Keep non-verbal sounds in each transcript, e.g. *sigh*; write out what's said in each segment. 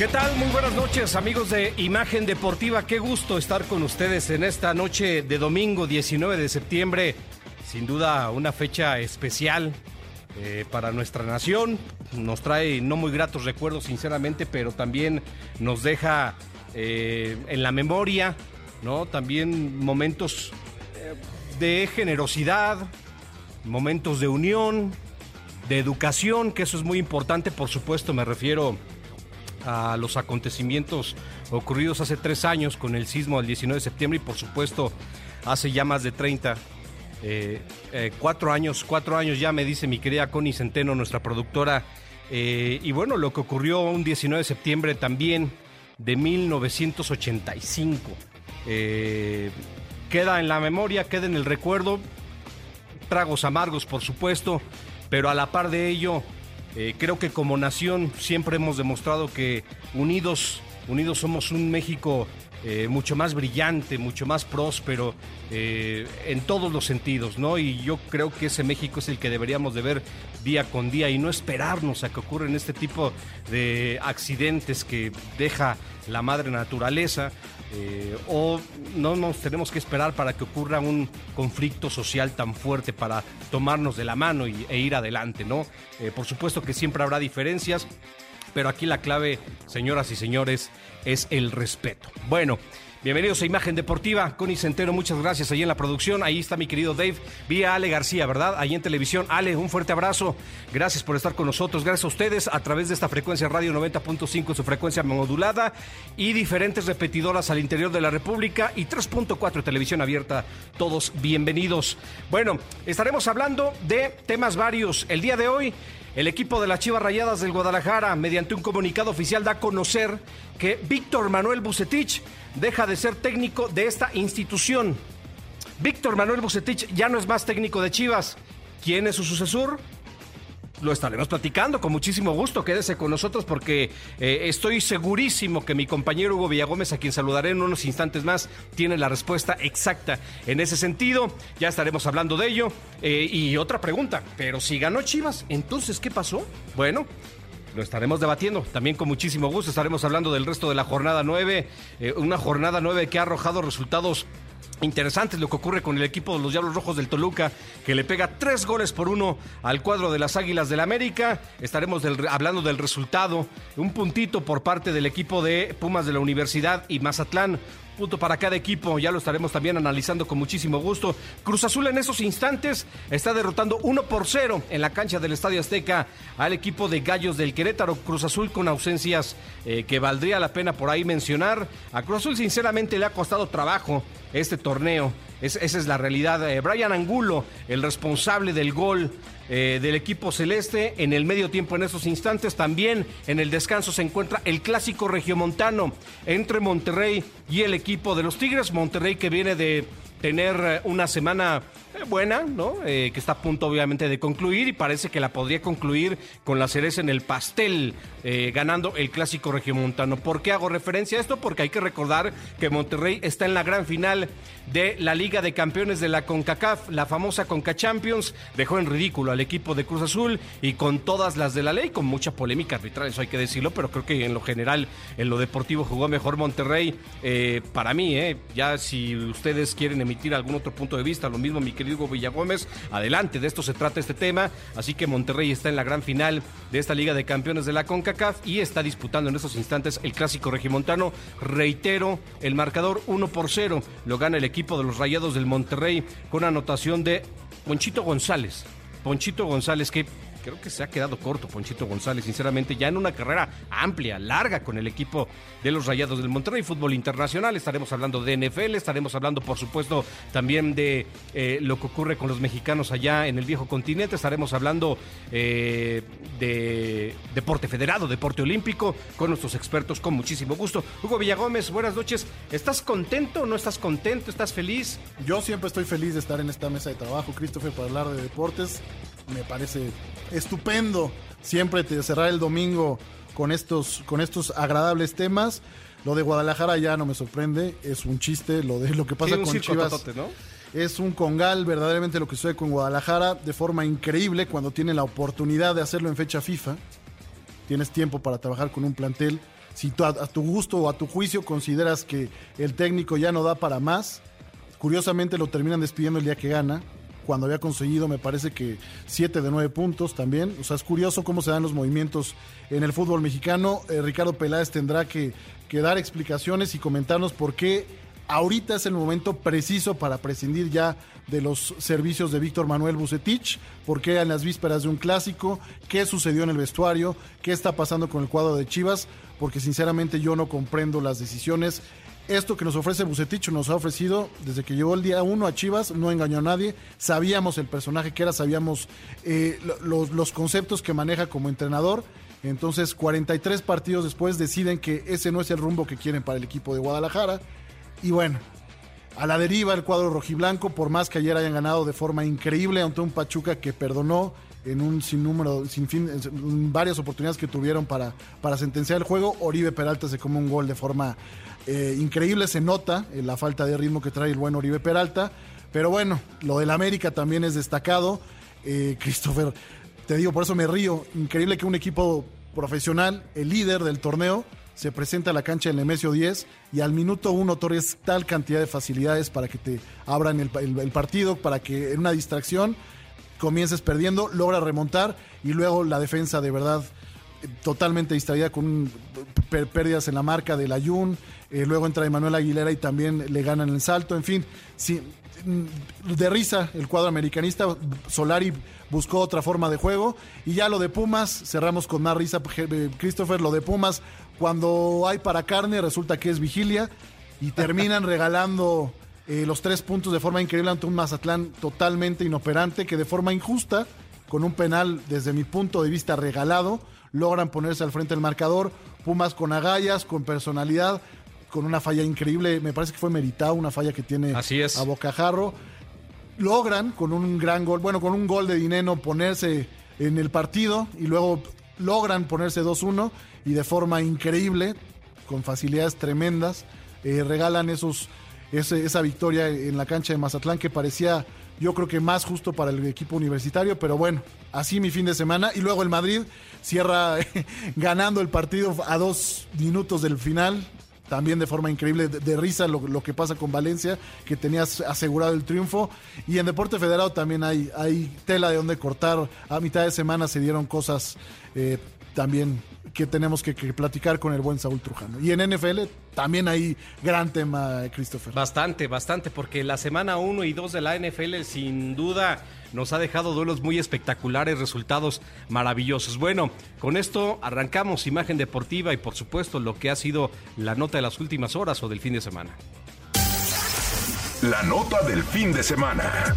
¿Qué tal? Muy buenas noches, amigos de Imagen Deportiva. Qué gusto estar con ustedes en esta noche de domingo 19 de septiembre. Sin duda, una fecha especial eh, para nuestra nación. Nos trae no muy gratos recuerdos, sinceramente, pero también nos deja eh, en la memoria, ¿no? También momentos eh, de generosidad, momentos de unión, de educación, que eso es muy importante, por supuesto, me refiero los acontecimientos ocurridos hace tres años con el sismo del 19 de septiembre y por supuesto hace ya más de 30. Eh, eh, cuatro años, cuatro años ya me dice mi querida Connie Centeno, nuestra productora. Eh, y bueno, lo que ocurrió un 19 de septiembre también de 1985. queda en la memoria, queda en el recuerdo. Tragos amargos, por supuesto, pero a la par de ello, eh, creo que como nación siempre hemos demostrado que unidos, unidos somos un México eh, mucho más brillante, mucho más próspero eh, en todos los sentidos, ¿no? Y yo creo que ese México es el que deberíamos de ver día con día y no esperarnos a que ocurran este tipo de accidentes que deja la madre naturaleza. Eh, o no nos tenemos que esperar para que ocurra un conflicto social tan fuerte para tomarnos de la mano y, e ir adelante, ¿no? por supuesto que siempre habrá diferencias, pero aquí la clave, señoras y señores, es el respeto. Bueno. Bienvenidos a Imagen Deportiva, Connie Centeno, muchas gracias ahí en la producción, ahí está mi querido Dave, vía Ale García, ¿verdad? Ahí en televisión. Ale, un fuerte abrazo, gracias por estar con nosotros, gracias a ustedes a través de esta frecuencia radio 90.5, su frecuencia modulada y diferentes repetidoras al interior de la República y 3.4 televisión abierta, todos bienvenidos. Bueno, estaremos hablando de temas varios. El día de hoy el equipo de las Chivas Rayadas del Guadalajara, mediante un comunicado oficial, da a conocer que Víctor Manuel Bucetich deja de ser técnico de esta institución. Víctor Manuel Bucetich ya no es más técnico de Chivas. ¿Quién es su sucesor? Lo estaremos platicando con muchísimo gusto. Quédese con nosotros porque eh, estoy segurísimo que mi compañero Hugo Villagómez, a quien saludaré en unos instantes más, tiene la respuesta exacta en ese sentido. Ya estaremos hablando de ello. Eh, y otra pregunta, pero si ganó Chivas, entonces, ¿qué pasó? Bueno, lo estaremos debatiendo también con muchísimo gusto. Estaremos hablando del resto de la jornada 9, eh, una jornada 9 que ha arrojado resultados Interesante lo que ocurre con el equipo de los Diablos Rojos del Toluca, que le pega tres goles por uno al cuadro de las Águilas del América. Estaremos hablando del resultado. Un puntito por parte del equipo de Pumas de la Universidad y Mazatlán punto para cada equipo, ya lo estaremos también analizando con muchísimo gusto. Cruz Azul en esos instantes está derrotando 1 por 0 en la cancha del Estadio Azteca al equipo de Gallos del Querétaro. Cruz Azul con ausencias eh, que valdría la pena por ahí mencionar. A Cruz Azul sinceramente le ha costado trabajo este torneo. esa es la realidad. Eh, Brian Angulo, el responsable del gol eh, del equipo celeste. En el medio tiempo, en esos instantes, también en el descanso se encuentra el clásico regiomontano entre Monterrey y el equipo de los Tigres. Monterrey que viene de tener eh, una semana eh, buena, ¿no? que está a punto obviamente de concluir y parece que la podría concluir con la cereza en el pastel, ganando el clásico regiomontano. ¿Por qué hago referencia a esto? Porque hay que recordar que Monterrey está en la gran final de la Liga de Campeones de la CONCACAF, la famosa CONCA Champions, dejó en ridículo al equipo de Cruz Azul y con todas las de la ley, con mucha polémica arbitral, eso hay que decirlo, pero creo que en lo general, en lo deportivo jugó mejor Monterrey. Eh, para mí, eh, ya si ustedes quieren emitir algún otro punto de vista, lo mismo mi querido Villagómez, adelante, de esto se trata este tema, así que Monterrey está en la gran final de esta Liga de Campeones de la CONCACAF y está disputando en estos instantes el clásico regimontano. Reitero, el marcador 1 por 0 lo gana el equipo de los Rayados del Monterrey con anotación de Ponchito González. Ponchito González que creo que se ha quedado corto Ponchito González, sinceramente, ya en una carrera amplia, larga con el equipo de los Rayados del Monterrey, fútbol internacional, estaremos hablando de NFL, estaremos hablando, por supuesto, también de eh, lo que ocurre con los mexicanos allá en el viejo continente, estaremos hablando eh, de deporte federado, deporte olímpico, con nuestros expertos, con muchísimo gusto. Hugo Villagómez, buenas noches, ¿estás contento o no estás contento? ¿Estás feliz? Yo siempre estoy feliz de estar en esta mesa de trabajo, Christopher, para hablar de deportes. Me parece estupendo siempre te cerrar el domingo con estos, con estos agradables temas. Lo de Guadalajara ya no me sorprende, es un chiste, lo de lo que pasa con Chivas. Es un congal verdaderamente lo que sucede con Guadalajara de forma increíble cuando tiene la oportunidad de hacerlo en fecha FIFA. Tienes tiempo para trabajar con un plantel si a, a tu gusto o a tu juicio consideras que el técnico ya no da para más, curiosamente lo terminan despidiendo el día que gana, cuando había conseguido, me parece que 7 de 9 puntos también. O sea, es curioso cómo se dan los movimientos en el fútbol mexicano. Eh, Ricardo Peláez tendrá que, dar explicaciones y comentarnos por qué ahorita es el momento preciso para prescindir ya de los servicios de Víctor Manuel Bucetich, por qué en las vísperas de un clásico, qué sucedió en el vestuario, qué está pasando con el cuadro de Chivas, porque sinceramente yo no comprendo las decisiones esto que nos ofrece Bucetich nos ha ofrecido desde que llegó el día uno a Chivas, no engañó a nadie, sabíamos el personaje que era, sabíamos eh, los, los conceptos que maneja como entrenador. Entonces, 43 partidos después deciden que ese no es el rumbo que quieren para el equipo de Guadalajara. Y bueno, a la deriva el cuadro rojiblanco, por más que ayer hayan ganado de forma increíble ante un Pachuca que perdonó en un sinnúmero, sin fin, varias oportunidades que tuvieron para, para sentenciar el juego. Oribe Peralta se come un gol de forma eh, increíble, se nota eh, la falta de ritmo que trae el buen Oribe Peralta. Pero bueno, lo del América también es destacado. Eh, Christopher, te digo, por eso me río. Increíble que un equipo profesional, el líder del torneo, se presenta a la cancha en Nemesio 10 y al minuto uno otorgues tal cantidad de facilidades para que te abran el partido, para que en una distracción comiences perdiendo, logra remontar y luego la defensa de verdad totalmente distraída con pérdidas en la marca del Ayun, eh, luego entra Emanuel Aguilera y también le ganan el salto, en fin, sí, de risa el cuadro americanista, Solari buscó otra forma de juego y ya lo de Pumas, cerramos con más risa, eh, Christopher, lo de Pumas, cuando hay para carne resulta que es vigilia y *laughs* terminan regalando eh, los tres puntos de forma increíble ante un Mazatlán totalmente inoperante que de forma injusta, con un penal desde mi punto de vista regalado, logran ponerse al frente del marcador. Pumas con agallas, con personalidad, con una falla increíble, me parece que fue meritado, una falla que tiene Así es. a Bocajarro. Logran con un gran gol, bueno, con un gol de dinero ponerse en el partido y luego logran ponerse 2-1 y de forma increíble, con facilidades tremendas, eh, regalan esos ese, esa victoria en la cancha de Mazatlán que parecía yo creo que más justo para el equipo universitario, pero bueno, así mi fin de semana. Y luego el Madrid cierra *laughs* ganando el partido a dos minutos del final, también de forma increíble, de, risa lo, lo, que pasa con Valencia, que tenía asegurado el triunfo. Y en Deporte Federado también hay, hay tela de donde cortar. A mitad de semana se dieron cosas eh, también que tenemos que, que, platicar con el buen Saúl Trujano. Y en NFL también hay gran tema, Christopher. Bastante, bastante, porque la semana 1 y 2 de la NFL sin duda nos ha dejado duelos muy espectaculares, resultados maravillosos. Bueno, con esto arrancamos imagen deportiva y por supuesto lo que ha sido la nota de las últimas horas o del fin de semana. La nota del fin de semana.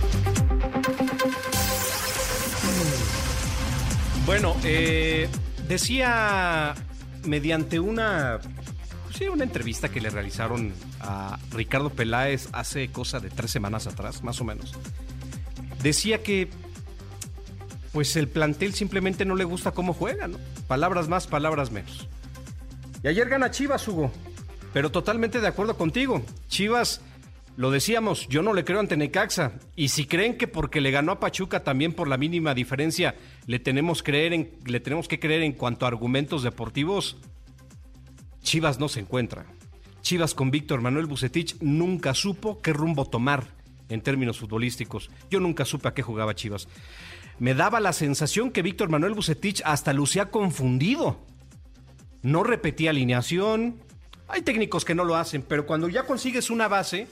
Bueno, eh, decía mediante una sí, una entrevista que le realizaron a Ricardo Peláez hace cosa de tres semanas atrás, más o menos. Decía que pues el plantel simplemente no le gusta cómo juega, ¿no? Palabras más, palabras menos. Y ayer gana Chivas, Hugo. Pero totalmente de acuerdo contigo. Chivas, lo decíamos, yo no le creo ante Necaxa. Y si creen que porque le ganó a Pachuca también por la mínima diferencia, le tenemos, creer en, le tenemos que creer en cuanto a argumentos deportivos, Chivas no se encuentra. Chivas con Víctor Manuel Bucetich nunca supo qué rumbo tomar en términos futbolísticos. Yo nunca supe a qué jugaba Chivas. Me daba la sensación que Víctor Manuel Bucetich hasta lucía confundido. No repetía alineación. Hay técnicos que no lo hacen, pero cuando ya consigues una base,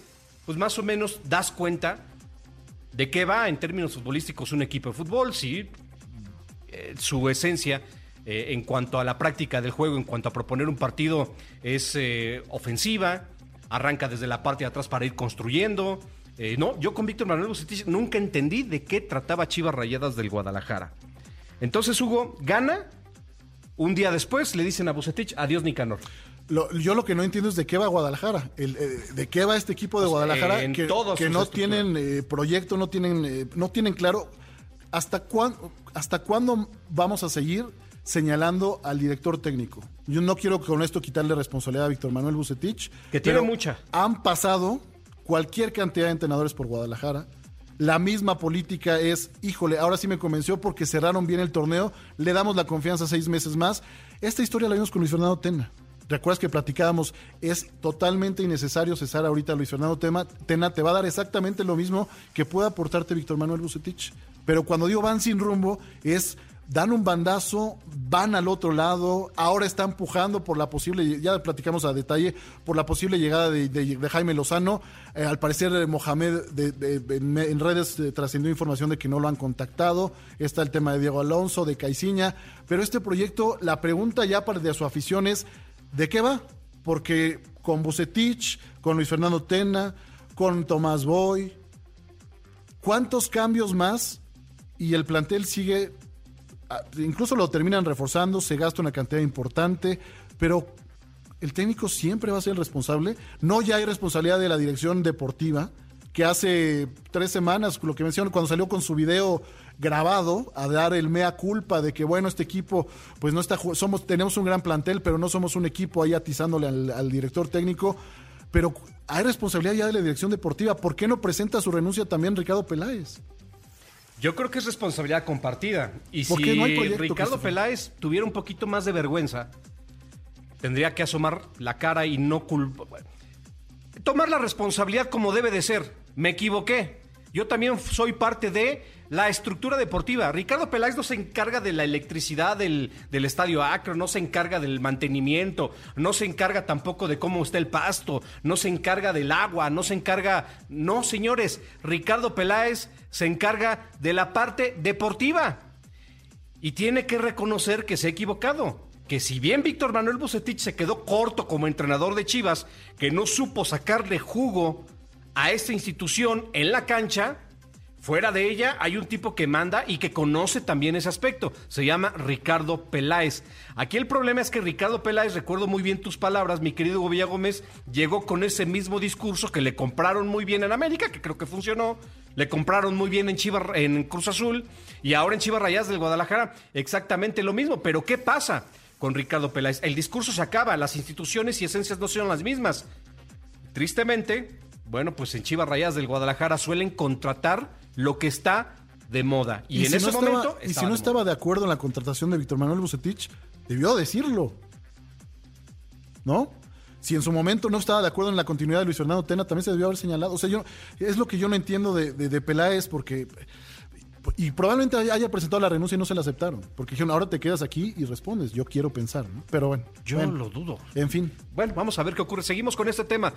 pues más o menos das cuenta de qué va en términos futbolísticos un equipo de fútbol, sí, eh, su esencia eh, en cuanto a la práctica del juego, en cuanto a proponer un partido, es eh, ofensiva, arranca desde la parte de atrás para ir construyendo. Eh, no, yo con Víctor Manuel Bucetich nunca entendí de qué trataba Chivas Rayadas del Guadalajara. Entonces Hugo gana, un día después le dicen a Bucetich, adiós Nicanor. Lo, yo lo que no entiendo es de qué va Guadalajara, el, eh, de qué va este equipo de pues, Guadalajara en que, que no tienen eh, proyecto, no tienen, eh, no tienen claro hasta cuándo, hasta cuándo vamos a seguir señalando al director técnico. Yo no quiero con esto quitarle responsabilidad a Víctor Manuel Bucetich, que tiene mucha. Han pasado cualquier cantidad de entrenadores por Guadalajara. La misma política es, híjole, ahora sí me convenció porque cerraron bien el torneo, le damos la confianza seis meses más. Esta historia la vimos con Luis Fernando Tena ¿Recuerdas que platicábamos? Es totalmente innecesario cesar ahorita a Luis Fernando Tema, Tena. Te va a dar exactamente lo mismo que pueda aportarte Víctor Manuel Bucetich. Pero cuando digo van sin rumbo, es dan un bandazo, van al otro lado, ahora está empujando por la posible, ya platicamos a detalle, por la posible llegada de, Jaime Lozano. Eh, al parecer eh, Mohamed en, redes eh, trascendió información de que no lo han contactado. Está el tema de Diego Alonso, de Caiciña. Pero este proyecto, la pregunta ya para de su afición es, ¿de qué va? Porque con Bucetich, con Luis Fernando Tena, con Tomás Boy, ¿cuántos cambios más? Y el plantel sigue incluso lo terminan reforzando, se gasta una cantidad importante, pero el técnico siempre va a ser el responsable. No ya hay responsabilidad de la dirección deportiva, que hace tres semanas, lo que mencionó, cuando salió con su video grabado a dar el mea culpa de que bueno este equipo pues no está somos tenemos un gran plantel pero no somos un equipo ahí atizándole al, al director técnico pero hay responsabilidad ya de la dirección deportiva ¿por qué no presenta su renuncia también Ricardo Peláez? Yo creo que es responsabilidad compartida. Y si Ricardo Peláez tuviera un poquito más de vergüenza, tendría que asomar la cara y no culpar. tomar la responsabilidad como debe de ser. Me equivoqué. Yo también soy parte de la estructura deportiva. Ricardo Peláez no se encarga de la electricidad del, del, estadio Acro, no se encarga del mantenimiento, no se encarga tampoco de cómo está el pasto, no se encarga del agua, no se encarga... No, señores, Ricardo Peláez se encarga de la parte deportiva y tiene que reconocer que se ha equivocado. Que si bien Víctor Manuel Bucetich se quedó corto como entrenador de Chivas, que no supo sacarle jugo a esta institución en la cancha, Fuera de ella hay un tipo que manda y que conoce también ese aspecto. Se llama Ricardo Peláez. Aquí el problema es que Ricardo Peláez, recuerdo muy bien tus palabras, mi querido Hugo Gómez, llegó con ese mismo discurso que le compraron muy bien en América, que creo que funcionó. Le compraron muy bien en Chivas, en Cruz Azul y ahora en Chivas Rayas del Guadalajara exactamente lo mismo. Pero ¿qué pasa con Ricardo Peláez? El discurso se acaba, las instituciones y esencias no son las mismas. Tristemente, bueno, pues en Chivas Rayas del Guadalajara suelen contratar lo que está de moda. Y, en ese momento. Y si no estaba de acuerdo en la contratación de Víctor Manuel Bucetich, debió decirlo. ¿No? Si en su momento no estaba de acuerdo en la continuidad de Luis Fernando Tena, también se debió haber señalado. O sea, yo es lo que yo no entiendo de, de, Peláez, porque. Y probablemente haya presentado la renuncia y no se la aceptaron. Porque dijeron, ahora te quedas aquí y respondes. Yo quiero pensar, ¿no? Pero bueno. Yo lo dudo. En fin. Bueno, vamos a ver qué ocurre. Seguimos con este tema.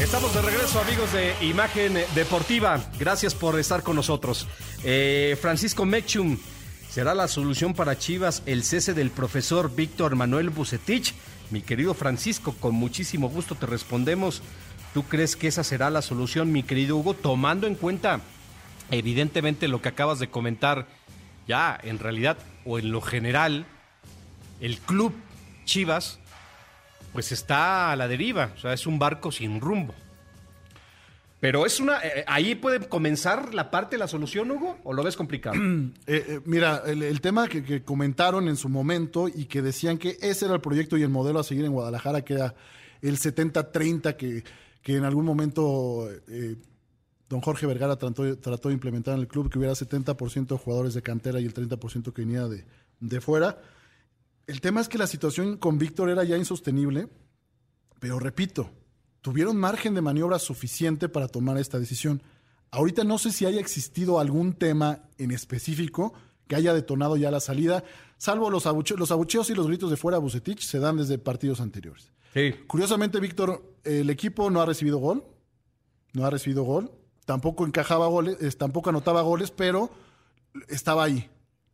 Estamos de regreso, amigos de Imagen Deportiva. Gracias por estar con nosotros. Eh, Francisco Mechum, ¿será la solución para Chivas el cese del profesor Víctor Manuel Bucetich? Mi querido Francisco, con muchísimo gusto te respondemos. ¿Tú crees que esa será la solución, mi querido Hugo, tomando en cuenta, evidentemente, lo que acabas de comentar, ya en realidad o en lo general, el club Chivas pues está a la deriva, o sea, es un barco sin rumbo. Pero es una. Eh, ¿Ahí puede comenzar la parte la solución, Hugo? ¿O lo ves complicado? *clears throat* Eh, eh, mira, el, tema que, comentaron en su momento y que decían que ese era el proyecto y el modelo a seguir en Guadalajara, que era el 70-30 que, que en algún momento don Jorge Vergara trató, trató, de implementar en el club, que hubiera 70% de jugadores de cantera y el 30% que venía de, de fuera el tema es que la situación con Víctor era ya insostenible, pero repito, tuvieron margen de maniobra suficiente para tomar esta decisión. Ahorita no sé si haya existido algún tema en específico que haya detonado ya la salida, salvo los, los abucheos y los gritos de fuera a Bucetich se dan desde partidos anteriores. Curiosamente, Víctor, el equipo no ha recibido gol, no ha recibido gol, tampoco encajaba goles, tampoco anotaba goles, pero estaba ahí.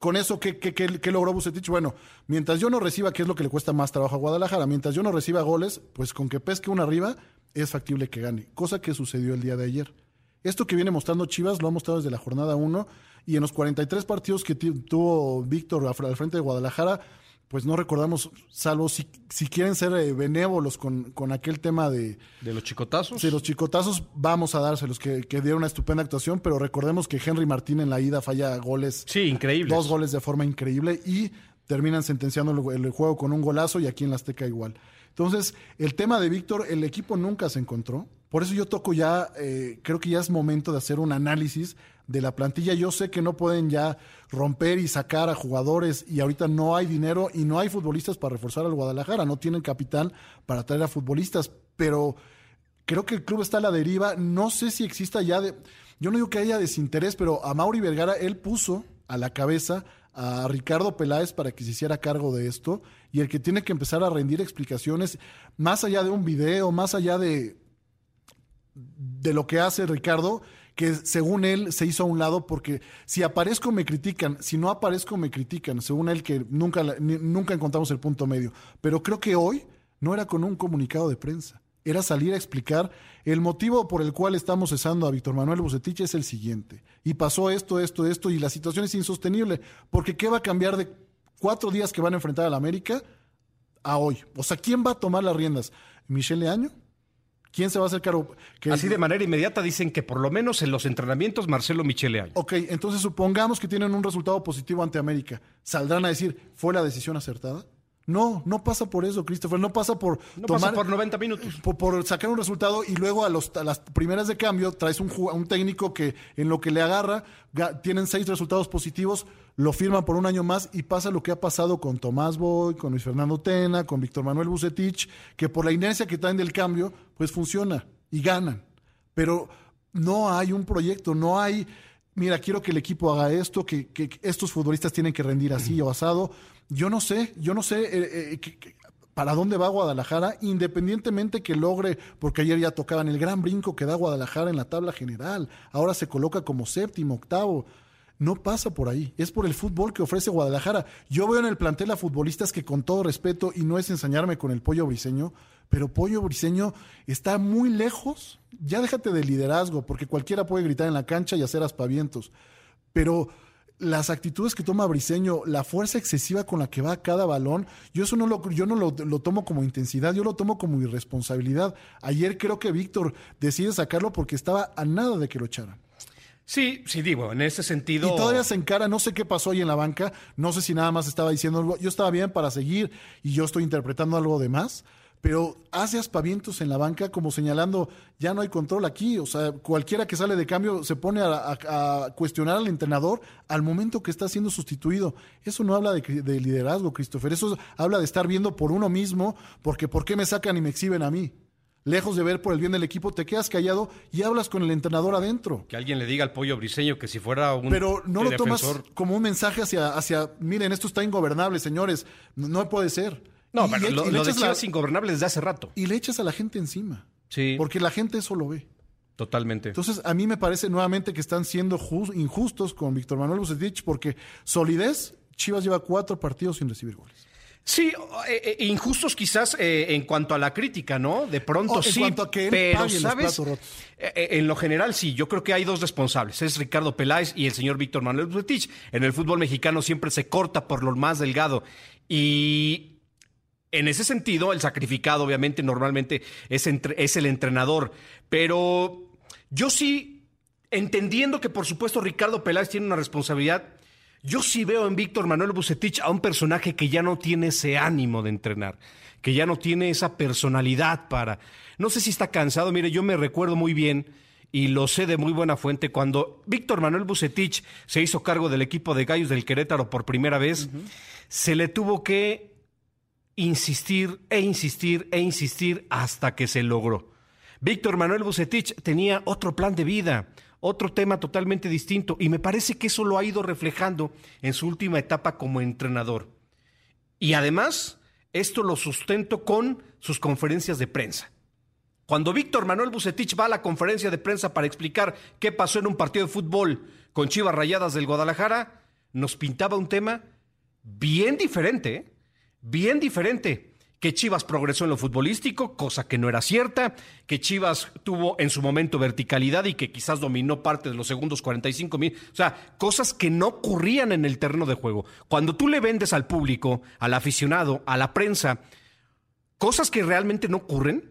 Con eso, ¿qué, qué, logró Bucetich? Bueno, mientras yo no reciba, ¿qué es lo que le cuesta más trabajo a Guadalajara? Mientras yo no reciba goles, pues con que pesque una arriba, es factible que gane. Cosa que sucedió el día de ayer. Esto que viene mostrando Chivas lo ha mostrado desde la jornada 1 y en los 43 partidos que tuvo Víctor al frente de Guadalajara, pues no recordamos, salvo si, si quieren ser eh, benévolos con, con, aquel tema de... ¿De los chicotazos? Sí, los chicotazos vamos a dárselos, que, que dieron una estupenda actuación, pero recordemos que Henry Martín en la ida falla goles. Sí, increíble. Dos goles de forma increíble y terminan sentenciando el, juego con un golazo y aquí en la Azteca igual. Entonces, el tema de Víctor, el equipo nunca se encontró. Por eso yo toco ya, eh, creo que ya es momento de hacer un análisis de la plantilla. Yo sé que no pueden ya romper y sacar a jugadores y ahorita no hay dinero y no hay futbolistas para reforzar al Guadalajara, no tienen capital para traer a futbolistas, pero creo que el club está a la deriva, no sé si exista ya de, yo no digo que haya desinterés, pero a Mauri Vergara él puso a la cabeza a Ricardo Peláez para que se hiciera cargo de esto y el que tiene que empezar a rendir explicaciones más allá de un video, más allá de de lo que hace Ricardo, que según él se hizo a un lado porque si aparezco me critican, si no aparezco me critican, según él que nunca, nunca encontramos el punto medio. Pero creo que hoy no era con un comunicado de prensa, era salir a explicar el motivo por el cual estamos cesando a Víctor Manuel Bucetich es el siguiente. Y pasó esto, esto, esto, y la situación es insostenible, porque ¿qué va a cambiar de cuatro días que van a enfrentar a la América a hoy? O sea, ¿quién va a tomar las riendas? ¿Michelle Año? ¿Quién se va a hacer cargo? Así de manera inmediata dicen que por lo menos en los entrenamientos Marcelo Michele Año. Ok, entonces supongamos que tienen un resultado positivo ante América. ¿Saldrán a decir, fue la decisión acertada? No, no pasa por eso, Christopher. No pasa por no pasa por 90 minutos. Por, sacar un resultado y luego a, los, las primeras de cambio traes un, un técnico que en lo que le agarra tienen seis resultados positivos, lo firman por un año más y pasa lo que ha pasado con Tomás Boy, con Luis Fernando Tena, con Víctor Manuel Bucetich, que por la inercia que traen del cambio, pues funciona y ganan. Pero no hay un proyecto, no hay mira, quiero que el equipo haga esto, que, estos futbolistas tienen que rendir así o asado. Yo no sé, yo no sé eh, eh, para dónde va Guadalajara, independientemente que logre, porque ayer ya tocaban el gran brinco que da Guadalajara en la tabla general, ahora se coloca como séptimo, octavo. No pasa por ahí, es por el fútbol que ofrece Guadalajara. Yo veo en el plantel a futbolistas que con todo respeto, y no es ensañarme con el pollo briseño, pero Pollo Briseño está muy lejos. Ya déjate de liderazgo, porque cualquiera puede gritar en la cancha y hacer aspavientos. Pero las actitudes que toma Briseño, la fuerza excesiva con la que va a cada balón, yo eso no lo, yo no lo, lo, tomo como intensidad, yo lo tomo como irresponsabilidad. Ayer creo que Víctor decide sacarlo porque estaba a nada de que lo echaran. Sí, sí, digo, en ese sentido. Y todavía se encara, no sé qué pasó ahí en la banca, no sé si nada más estaba diciendo algo, yo estaba bien para seguir y yo estoy interpretando algo de más, pero hace aspavientos en la banca como señalando, ya no hay control aquí, o sea, cualquiera que sale de cambio se pone a, cuestionar al entrenador al momento que está siendo sustituido. Eso no habla de, de, liderazgo, Christopher, eso habla de estar viendo por uno mismo, porque ¿por qué me sacan y me exhiben a mí? Lejos de ver por el bien del equipo, te quedas callado y hablas con el entrenador adentro. Que alguien le diga al pollo briseño que si fuera un. Pero no lo tomas como un mensaje hacia, hacia, miren, esto está ingobernable, señores. no puede ser. No, pero lo, de Chivas ingobernable desde hace rato. Y le echas a la gente encima. Sí. Porque la gente eso lo ve. Totalmente. Entonces, a mí me parece nuevamente que están siendo injustos con Víctor Manuel Bucetich porque solidez, Chivas lleva cuatro partidos sin recibir goles. Sí, eh, eh, injustos quizás eh, en cuanto a la crítica, ¿no? De pronto sí. En cuanto a que pero, ¿sabes? en lo general sí, yo creo que hay dos responsables, es Ricardo Peláez y el señor Víctor Manuel Bucetich. En el fútbol mexicano siempre se corta por lo más delgado y en ese sentido, el sacrificado obviamente normalmente es, es el entrenador, pero yo sí, entendiendo que por supuesto Ricardo Peláez tiene una responsabilidad, yo sí veo en Víctor Manuel Bucetich a un personaje que ya no tiene ese ánimo de entrenar, que ya no tiene esa personalidad para... No sé si está cansado, mire, yo me recuerdo muy bien y lo sé de muy buena fuente, cuando Víctor Manuel Bucetich se hizo cargo del equipo de Gallos del Querétaro por primera vez, se le tuvo que insistir e insistir e insistir hasta que se logró. Víctor Manuel Bucetich tenía otro plan de vida, otro tema totalmente distinto y me parece que eso lo ha ido reflejando en su última etapa como entrenador. Y además, esto lo sustento con sus conferencias de prensa. Cuando Víctor Manuel Bucetich va a la conferencia de prensa para explicar qué pasó en un partido de fútbol con Chivas Rayadas del Guadalajara, nos pintaba un tema bien diferente. ¿eh? Bien diferente. Que Chivas progresó en lo futbolístico, cosa que no era cierta, que Chivas tuvo en su momento verticalidad y que quizás dominó parte de los segundos 45 mil. O sea, cosas que no ocurrían en el terreno de juego. Cuando tú le vendes al público, al aficionado, a la prensa, cosas que realmente no ocurren,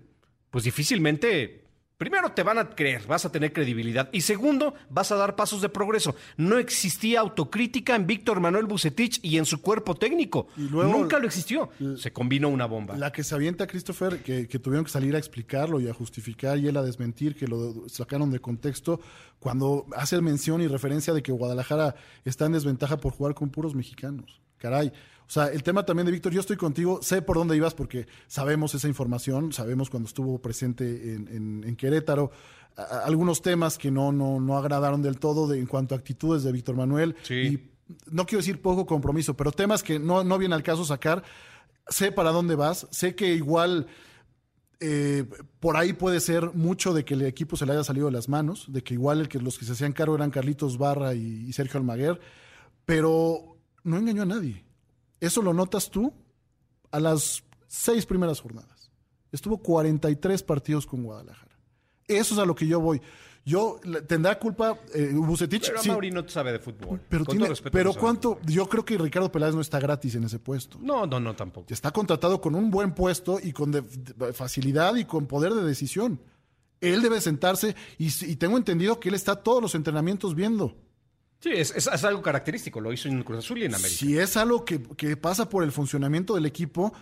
pues difícilmente Primero, te van a creer, vas a tener credibilidad. Y segundo, vas a dar pasos de progreso. No existía autocrítica en Víctor Manuel Bucetich y en su cuerpo técnico. Y luego- Nunca lo existió. Se combinó una bomba. La que se avienta Christopher, que, que tuvieron que salir a explicarlo y a justificar y él a desmentir, que lo sacaron de contexto, cuando hace mención y referencia de que Guadalajara está en desventaja por jugar con puros mexicanos. Caray. O sea, el tema también de Víctor, yo estoy contigo, sé por dónde ibas porque sabemos esa información, sabemos cuando estuvo presente en, en- en Querétaro, a- a- algunos temas que no, no, no agradaron del todo de, en cuanto a actitudes de Víctor Manuel. Sí. Y no quiero decir poco compromiso, pero temas que no, no viene al caso sacar. Sé para dónde vas, sé que igual eh, por ahí puede ser mucho de que el equipo se le haya salido de las manos, de que igual el que, los que se hacían cargo eran Carlitos Barra y, y Sergio Almaguer, pero no engañó a nadie. Eso lo notas tú a las seis primeras jornadas. Estuvo 43 partidos con Guadalajara. Eso es a lo que yo voy. Yo tendrá culpa eh, Pero sí, Mauri no sabe de fútbol. pero, tiene- pero no cuánto, yo creo que Ricardo Peláez no está gratis en ese puesto. No, no, no, tampoco. Está contratado con un buen puesto y con de- de- facilidad y con poder de decisión. Él debe sentarse y tengo entendido que él está todos los entrenamientos viendo. Sí, es, es- es algo característico. Lo hizo en Cruz Azul y en América. Si es algo que, que pasa por el funcionamiento del equipo,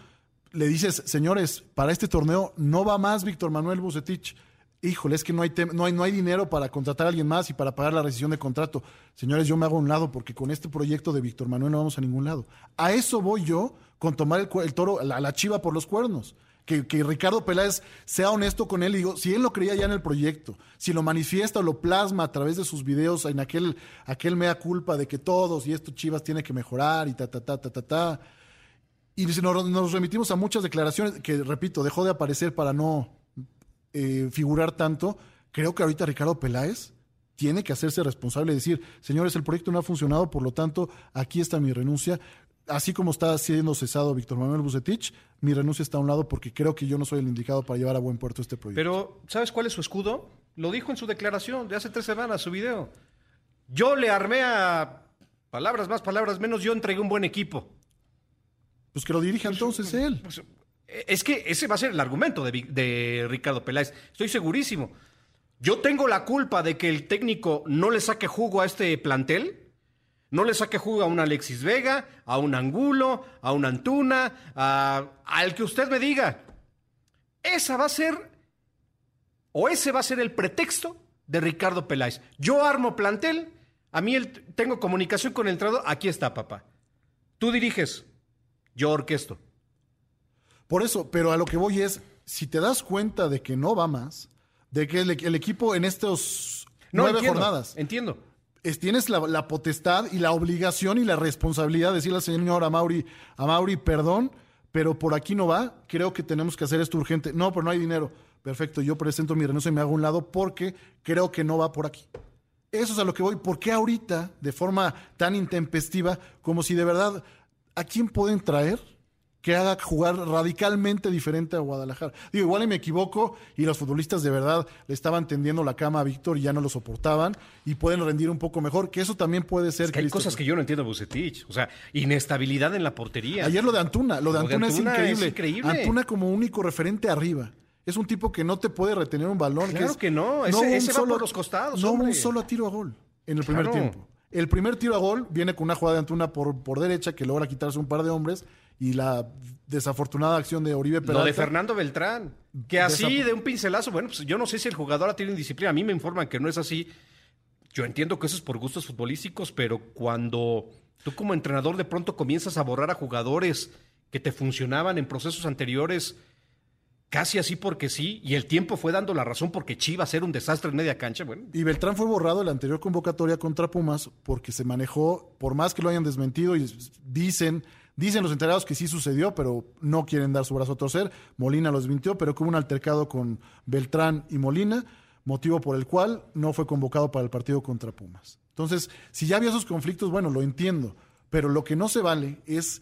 le dices, señores, para este torneo no va más Víctor Manuel Bucetich. Híjole, es que no hay, no, hay, no hay dinero para contratar a alguien más y para pagar la rescisión de contrato. Señores, yo me hago a un lado porque con este proyecto de Víctor Manuel no vamos a ningún lado. A eso voy yo con tomar el, el toro, la, la chiva por los cuernos. Que, Ricardo Peláez sea honesto con él y digo, si él lo creía ya en el proyecto, si lo manifiesta o lo plasma a través de sus videos en aquel, aquel mea culpa de que todos y esto Chivas tiene que mejorar y ta, ta, ta, ta, ta, ta. Y si nos, nos remitimos a muchas declaraciones que, repito, dejó de aparecer para no eh, figurar tanto. Creo que ahorita Ricardo Peláez tiene que hacerse responsable y decir, señores, el proyecto no ha funcionado, por lo tanto, aquí está mi renuncia. Así como está siendo cesado Víctor Manuel Bucetich, mi renuncia está a un lado porque creo que yo no soy el indicado para llevar a buen puerto este proyecto. Pero, ¿sabes cuál es su escudo? Lo dijo en su declaración de hace tres semanas, su video. Yo le armé a palabras más, palabras menos, yo entregué un buen equipo. pues que lo dirija entonces él. Pues, es que ese va a ser el argumento de, de Ricardo Peláez. Estoy segurísimo. Yo tengo la culpa de que el técnico no le saque jugo a este plantel. No le saque jugo a un Alexis Vega, a un Angulo, a un Antuna, a- al que usted me diga. Esa va a ser, o ese va a ser el pretexto de Ricardo Peláez. Yo armo plantel, a mí el- tengo comunicación con el entrenador, aquí está, papá. Tú diriges, yo orquesto. Por eso, pero a lo que voy es, si te das cuenta de que no va más, de que el, el equipo en estos No nueve entiendo, jornadas Entiendo. Es- tienes la, potestad y la obligación y la responsabilidad de decirle al señor Amauri, Amauri, perdón, pero por aquí no va, creo que tenemos que hacer esto urgente. No, pero no hay dinero. Perfecto, yo presento mi renuncia y me hago a un lado porque creo que no va por aquí. Eso es a lo que voy. ¿Por qué ahorita, de forma tan intempestiva, como si de verdad, ¿a quién pueden traer que haga jugar radicalmente diferente a Guadalajara? Digo, igual y me equivoco y los futbolistas de verdad le estaban tendiendo la cama a Víctor y ya no lo soportaban y pueden rendir un poco mejor, que eso también puede ser. Es que hay cosas que yo no entiendo Bucetich. O sea, inestabilidad en la portería. Ayer lo de Antuna, lo de Antuna, es, es increíble. Antuna como único referente arriba. Es un tipo que no te puede retener un balón. Claro es- que no, ese- un ese va por los costados, No un solo tiro a gol en el primer Claro. tiempo. El primer tiro a gol viene con una jugada de Antuna por, por derecha que logra quitarse un par de hombres y la desafortunada acción de Oribe Peralta. Lo de Fernando Beltrán. Que así, de un pincelazo, bueno, pues yo no sé si el jugador ha tenido indisciplina. A mí me informan que no es así. Yo entiendo que eso es por gustos futbolísticos, pero cuando tú como entrenador de pronto comienzas a borrar a jugadores que te funcionaban en procesos anteriores, casi así porque sí, y el tiempo fue dando la razón porque Chivas era un desastre en media cancha, bueno, Y Beltrán fue borrado de la anterior convocatoria contra Pumas porque se manejó, por más que lo hayan desmentido y dicen, dicen los enterados que sí sucedió, pero no quieren dar su brazo a torcer. Molina lo desmintió, pero que hubo un altercado con Beltrán y Molina, motivo por el cual no fue convocado para el partido contra Pumas. Entonces, si ya había esos conflictos, bueno, lo entiendo, pero lo que no se vale es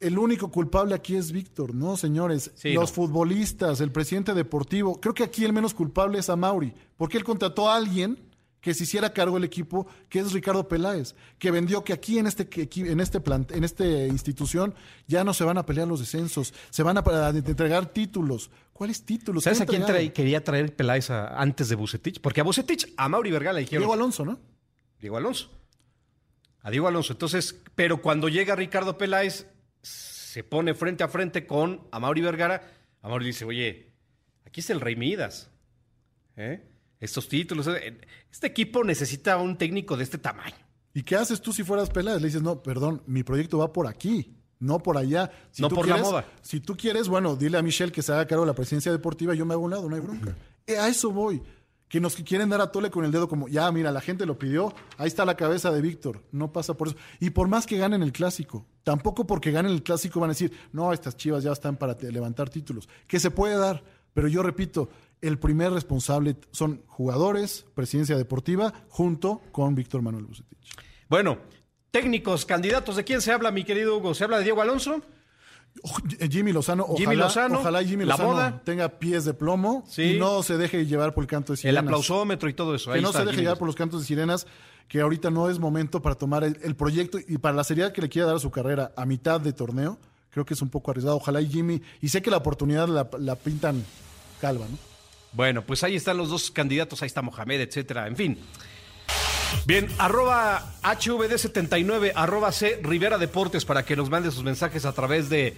el único culpable aquí es Víctor, no, señores. Sí, los no. futbolistas, el presidente deportivo. Creo que aquí el menos culpable es a Mauri, porque él contrató a alguien que se hiciera cargo el equipo, que es Ricardo Peláez, que vendió que aquí en este en este plant, en esta institución ya no se van a pelear los descensos, se van a, entregar títulos. ¿Cuáles títulos? ¿Sabes a quién quería traer Peláez antes de Bucetich? Porque a Bucetich, a Mauri Vergara le dijeron. Diego Alonso, ¿no? Diego Alonso. A Diego Alonso. Entonces, pero cuando llega Ricardo Peláez, se pone frente a frente con Mauri Vergara. Mauri dice, oye, aquí es el Rey Midas. ¿Eh? Estos títulos. Eh, este equipo necesita un técnico de este tamaño. ¿Y qué haces tú si fueras Peláez? Le dices, no, perdón, mi proyecto va por aquí, no por allá. no por la moda. Si tú quieres, bueno, dile a Michelle que se haga cargo de la presidencia deportiva, yo me hago un lado, no hay bronca. Eh, a eso voy. Que nos quieren dar a tole con el dedo como, ya, mira, la gente lo pidió, ahí está la cabeza de Víctor, no pasa por eso. Y por más que ganen el clásico, tampoco porque ganen el clásico van a decir, no, estas chivas ya están para levantar títulos. Que se puede dar, pero yo repito, el primer responsable son jugadores, presidencia deportiva, junto con Víctor Manuel Bucetich. Bueno, técnicos, candidatos, ¿de quién se habla, mi querido Hugo? ¿Se habla de Diego Alonso? Jimmy Lozano, ojalá, Jimmy Lozano, ojalá Jimmy Lozano tenga pies de plomo y no se deje llevar por el canto de sirenas. El aplausómetro y todo eso. que no se deje llevar por los cantos de sirenas, que ahorita no es momento para tomar el, proyecto y para la seriedad que le quiera dar a su carrera a mitad de torneo. Creo que es un poco arriesgado. Ojalá y Jimmy, y sé que la oportunidad la, la pintan calva, ¿no? Bueno, pues ahí están los dos candidatos, ahí está Mohamed, etcétera, en fin. Bien, arroba HVD79, arroba C Rivera Deportes para que nos mande sus mensajes a través de,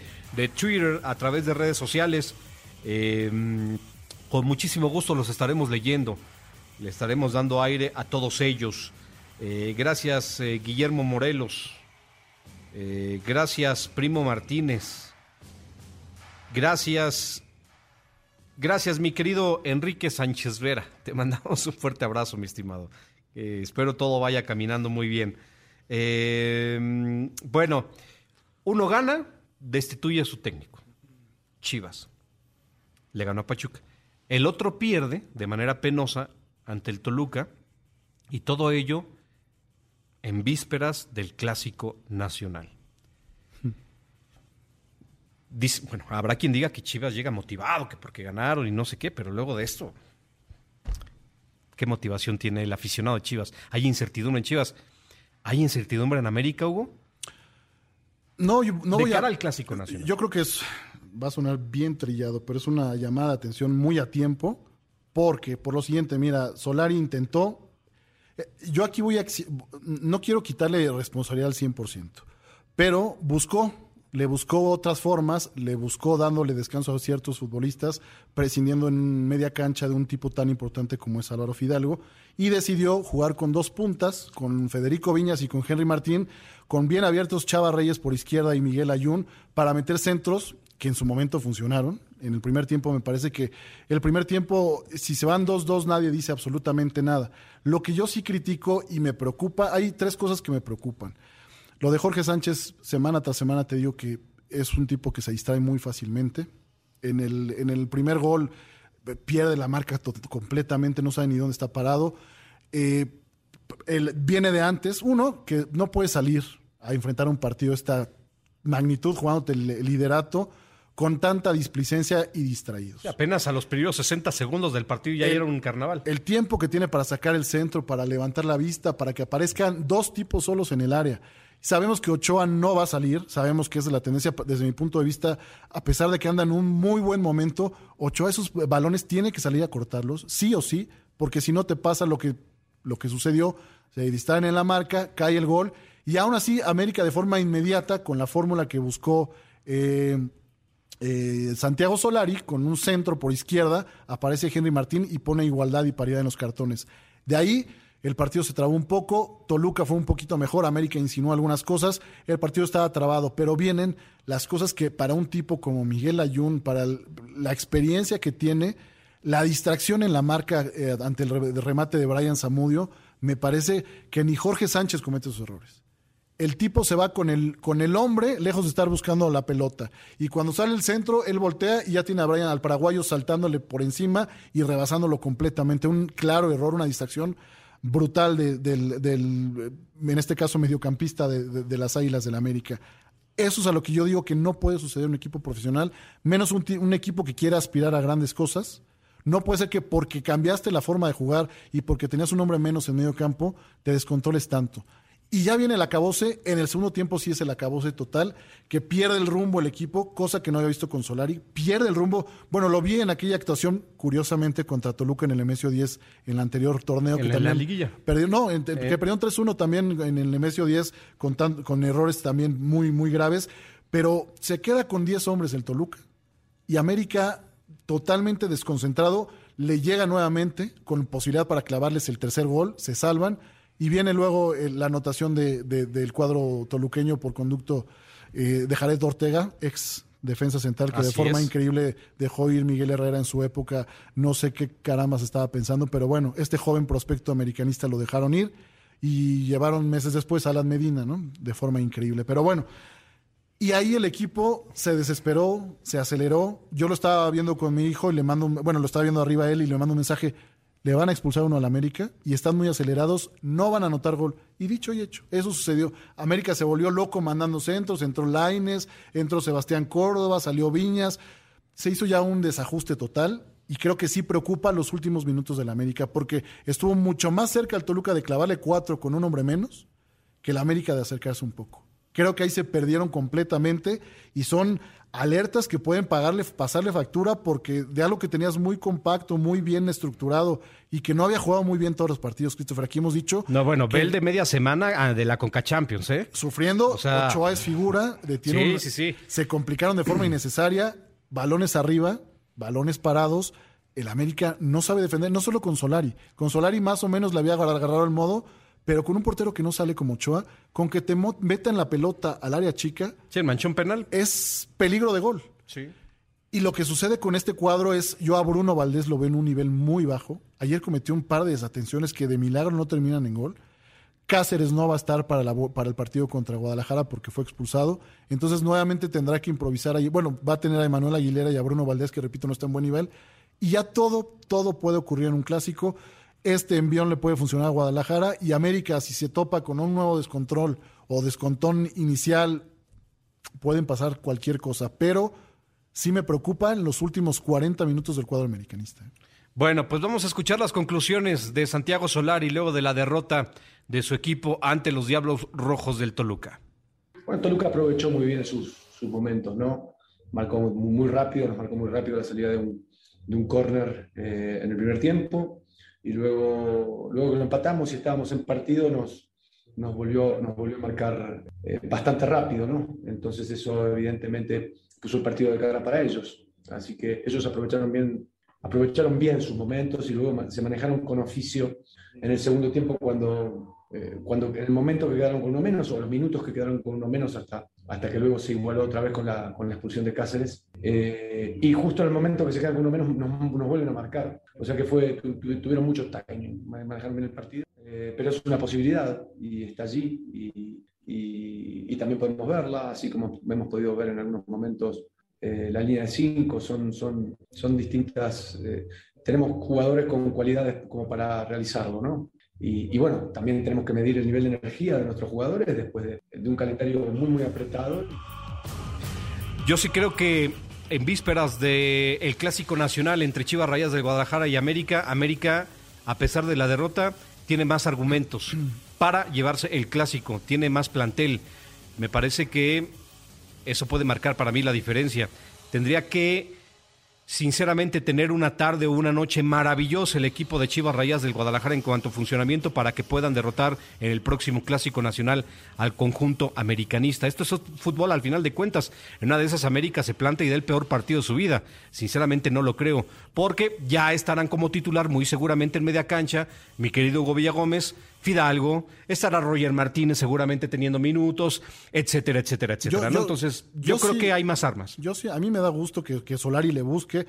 Twitter, a través de redes sociales. Em, con muchísimo gusto los estaremos leyendo. Le estaremos dando aire a todos ellos. Eh, gracias, eh, Guillermo Morelos. Eh, gracias, Primo Martínez. Gracias, Gracias, mi querido Enrique Sánchez Vera. Te mandamos un fuerte abrazo, mi estimado. espero todo vaya caminando muy bien. Eh, bueno, uno gana, destituye a su técnico. Chivas. Le ganó a Pachuca. El otro pierde de manera penosa ante el Toluca y todo ello en vísperas del clásico nacional bueno, habrá quien diga que Chivas llega motivado, que porque ganaron y no sé qué, pero luego de esto, ¿qué motivación tiene el aficionado de Chivas? ¿Hay incertidumbre en Chivas? ¿Hay incertidumbre en América, Hugo? No, yo no de voy cara al Clásico Nacional. Yo creo que es, va a sonar bien trillado, pero es una llamada de atención muy a tiempo, porque por lo siguiente, mira, Solari intentó, eh, yo aquí voy a, no quiero quitarle responsabilidad al 100%, pero buscó le buscó otras formas, le buscó dándole descanso a ciertos futbolistas, prescindiendo en media cancha de un tipo tan importante como es Álvaro Fidalgo, y decidió jugar con dos puntas, con Federico Viñas y con Henry Martín, con bien abiertos Chava Reyes por izquierda y Miguel Ayun, para meter centros que en su momento funcionaron. En el primer tiempo me parece que el primer tiempo, si se van 2-2, nadie dice absolutamente nada. Lo que yo sí critico y me preocupa, hay tres cosas que me preocupan. Lo de Jorge Sánchez, semana tras semana te digo que es un tipo que se distrae muy fácilmente. En el, en el primer gol eh, pierde la marca completamente, no sabe ni dónde está parado. Eh, viene de antes, uno, que no puede salir a enfrentar un partido de esta magnitud jugándote el liderato con tanta displicencia y distraídos. apenas a los primeros 60 segundos del partido ya era un carnaval. El tiempo que tiene para sacar el centro, para levantar la vista, para que aparezcan dos tipos solos en el área. Sabemos que Ochoa no va a salir, sabemos que es la tendencia desde mi punto de vista, a pesar de que anda en un muy buen momento, Ochoa esos balones tiene que salir a cortarlos, sí o sí, porque si no te pasa lo que, lo que sucedió, se distraen en la marca, cae el gol, y aún así América de forma inmediata, con la fórmula que buscó eh, eh, Santiago Solari, con un centro por izquierda, aparece Henry Martín y pone igualdad y paridad en los cartones. De ahí el partido se trabó un poco, Toluca fue un poquito mejor, América insinuó algunas cosas, el partido estaba trabado, pero vienen las cosas que para un tipo como Miguel Ayun, para la experiencia que tiene, la distracción en la marca eh, ante el remate de Brian Zamudio, me parece que ni Jorge Sánchez comete esos errores. El tipo se va con el, con el hombre lejos de estar buscando la pelota. Y cuando sale el centro, él voltea y ya tiene a Brian al paraguayo saltándole por encima y rebasándolo completamente. Un claro error, una distracción brutal del, en este caso, mediocampista de, las Águilas del la América. Eso es a lo que yo digo que no puede suceder en un equipo profesional, menos un, equipo que quiera aspirar a grandes cosas. No puede ser que porque cambiaste la forma de jugar y porque tenías un hombre menos en medio campo, te descontroles tanto. Y ya viene el acabose, en el segundo tiempo sí es el acabose total, que pierde el rumbo el equipo, cosa que no había visto con Solari, pierde el rumbo, bueno, lo vi en aquella actuación, curiosamente, contra Toluca en el Nemesio 10, en el anterior torneo. En que la, también liguilla. Perdió, no, en, que perdieron 3-1 también en el Nemesio 10, con, tan, con errores también muy, muy graves, pero se queda con 10 hombres el Toluca, y América totalmente desconcentrado, le llega nuevamente con posibilidad para clavarles el tercer gol, se salvan, y viene luego eh, la anotación de, de, del cuadro toluqueño por conducto eh, de Jared Ortega, ex defensa central, que Así de forma es. increíble dejó ir Miguel Herrera en su época. No sé qué carambas estaba pensando, pero bueno, este joven prospecto americanista lo dejaron ir y llevaron meses después a Alan Medina, ¿no? De forma increíble. Pero bueno, y ahí el equipo se desesperó, se aceleró. Yo lo estaba viendo con mi hijo y le mando, un- bueno, lo estaba viendo arriba a él y le mando un mensaje. Le van a expulsar uno al América y están muy acelerados, no van a anotar gol. Y dicho y hecho, eso sucedió. América se volvió loco mandando centros, entró Laines, entró Sebastián Córdoba, salió Viñas. Se hizo ya un desajuste total y creo que sí preocupa los últimos minutos del América porque estuvo mucho más cerca al Toluca de clavarle cuatro con un hombre menos que el América de acercarse un poco. Creo que ahí se perdieron completamente y son alertas que pueden pagarle, pasarle factura porque de algo que tenías muy compacto, muy bien estructurado y que no había jugado muy bien todos los partidos, Christopher. Aquí hemos dicho No, bueno, Bell de media semana ah, de la Conca Champions, ¿eh? sufriendo, O sea- Ochoa es figura, de tiene Sí, un- sí, sí. se complicaron de forma *clears throat* innecesaria, balones arriba, balones parados. El América no sabe defender, no solo con Solari. Con Solari más o menos le había agar- agarrado el modo, pero con un portero que no sale como Ochoa, con que te metan la pelota al área chica, Sí, el manchón penal. es peligro de gol. Sí. Y lo que sucede con este cuadro es, yo a Bruno Valdés lo veo en un nivel muy bajo. Ayer cometió un par de desatenciones que de milagro no terminan en gol. Cáceres no va a estar para, la para el partido contra Guadalajara porque fue expulsado. Entonces nuevamente tendrá que improvisar ahí. Bueno, va a tener a Emanuel Aguilera y a Bruno Valdés, que repito, no está en buen nivel. Y ya todo, todo puede ocurrir en un clásico. Este envión le puede funcionar a Guadalajara y América, si se topa con un nuevo descontrol o descontón inicial, pueden pasar cualquier cosa. Pero sí me preocupan los últimos 40 minutos del cuadro americanista. Bueno, pues vamos a escuchar las conclusiones de Santiago Solari luego de la derrota de su equipo ante los Diablos Rojos del Toluca. Bueno, Toluca aprovechó muy bien sus, sus momentos, ¿no? Marcó muy, muy rápido, nos marcó muy rápido la salida de un, de un córner eh, en el primer tiempo y luego, luego que lo empatamos y estábamos en partido nos, nos, volvió, nos volvió a marcar eh, bastante rápido, ¿no? Entonces eso evidentemente puso el partido de cara para ellos. Así que ellos aprovecharon bien, aprovecharon bien sus momentos y luego se manejaron con oficio en el segundo tiempo cuando, eh, cuando en el momento que quedaron con uno menos o los minutos que quedaron con uno menos hasta, hasta que luego se igualó otra vez con la, con la expulsión de Cáceres. Eh, y justo en el momento que se quedan con uno menos nos, nos vuelven a marcar. O sea que fue, tu- tu- tuvieron mucho timing, ma- manejaron bien el partido. Eh, pero es una posibilidad y está allí y, y- y también podemos verla, así como hemos podido ver en algunos momentos eh, la línea de 5, son, son, son distintas, eh, tenemos jugadores con cualidades como para realizarlo, ¿no? Y, y bueno, también tenemos que medir el nivel de energía de nuestros jugadores después de, de un calendario muy, muy apretado. Yo sí creo que en vísperas del el clásico nacional entre Chivas Rayas del Guadalajara y América, América, a pesar de la derrota, tiene más argumentos para llevarse el clásico, tiene más plantel. Me parece que eso puede marcar para mí la diferencia. Tendría que, sinceramente, tener una tarde o una noche maravillosa el equipo de Chivas Rayas del Guadalajara en cuanto a funcionamiento para que puedan derrotar en el próximo Clásico Nacional al conjunto americanista. Esto es fútbol al final de cuentas. En una de esas América se planta y da el peor partido de su vida. Sinceramente no lo creo, porque ya estarán como titular muy seguramente en media cancha mi querido Hugo Villagómez, Fidalgo, estará Roger Martínez seguramente teniendo minutos, etcétera, etcétera, etcétera. Yo- ¿no? yo- Entonces, yo, yo creo sí- que hay más armas. Yo sí, a mí me da gusto que, que Solari le busque.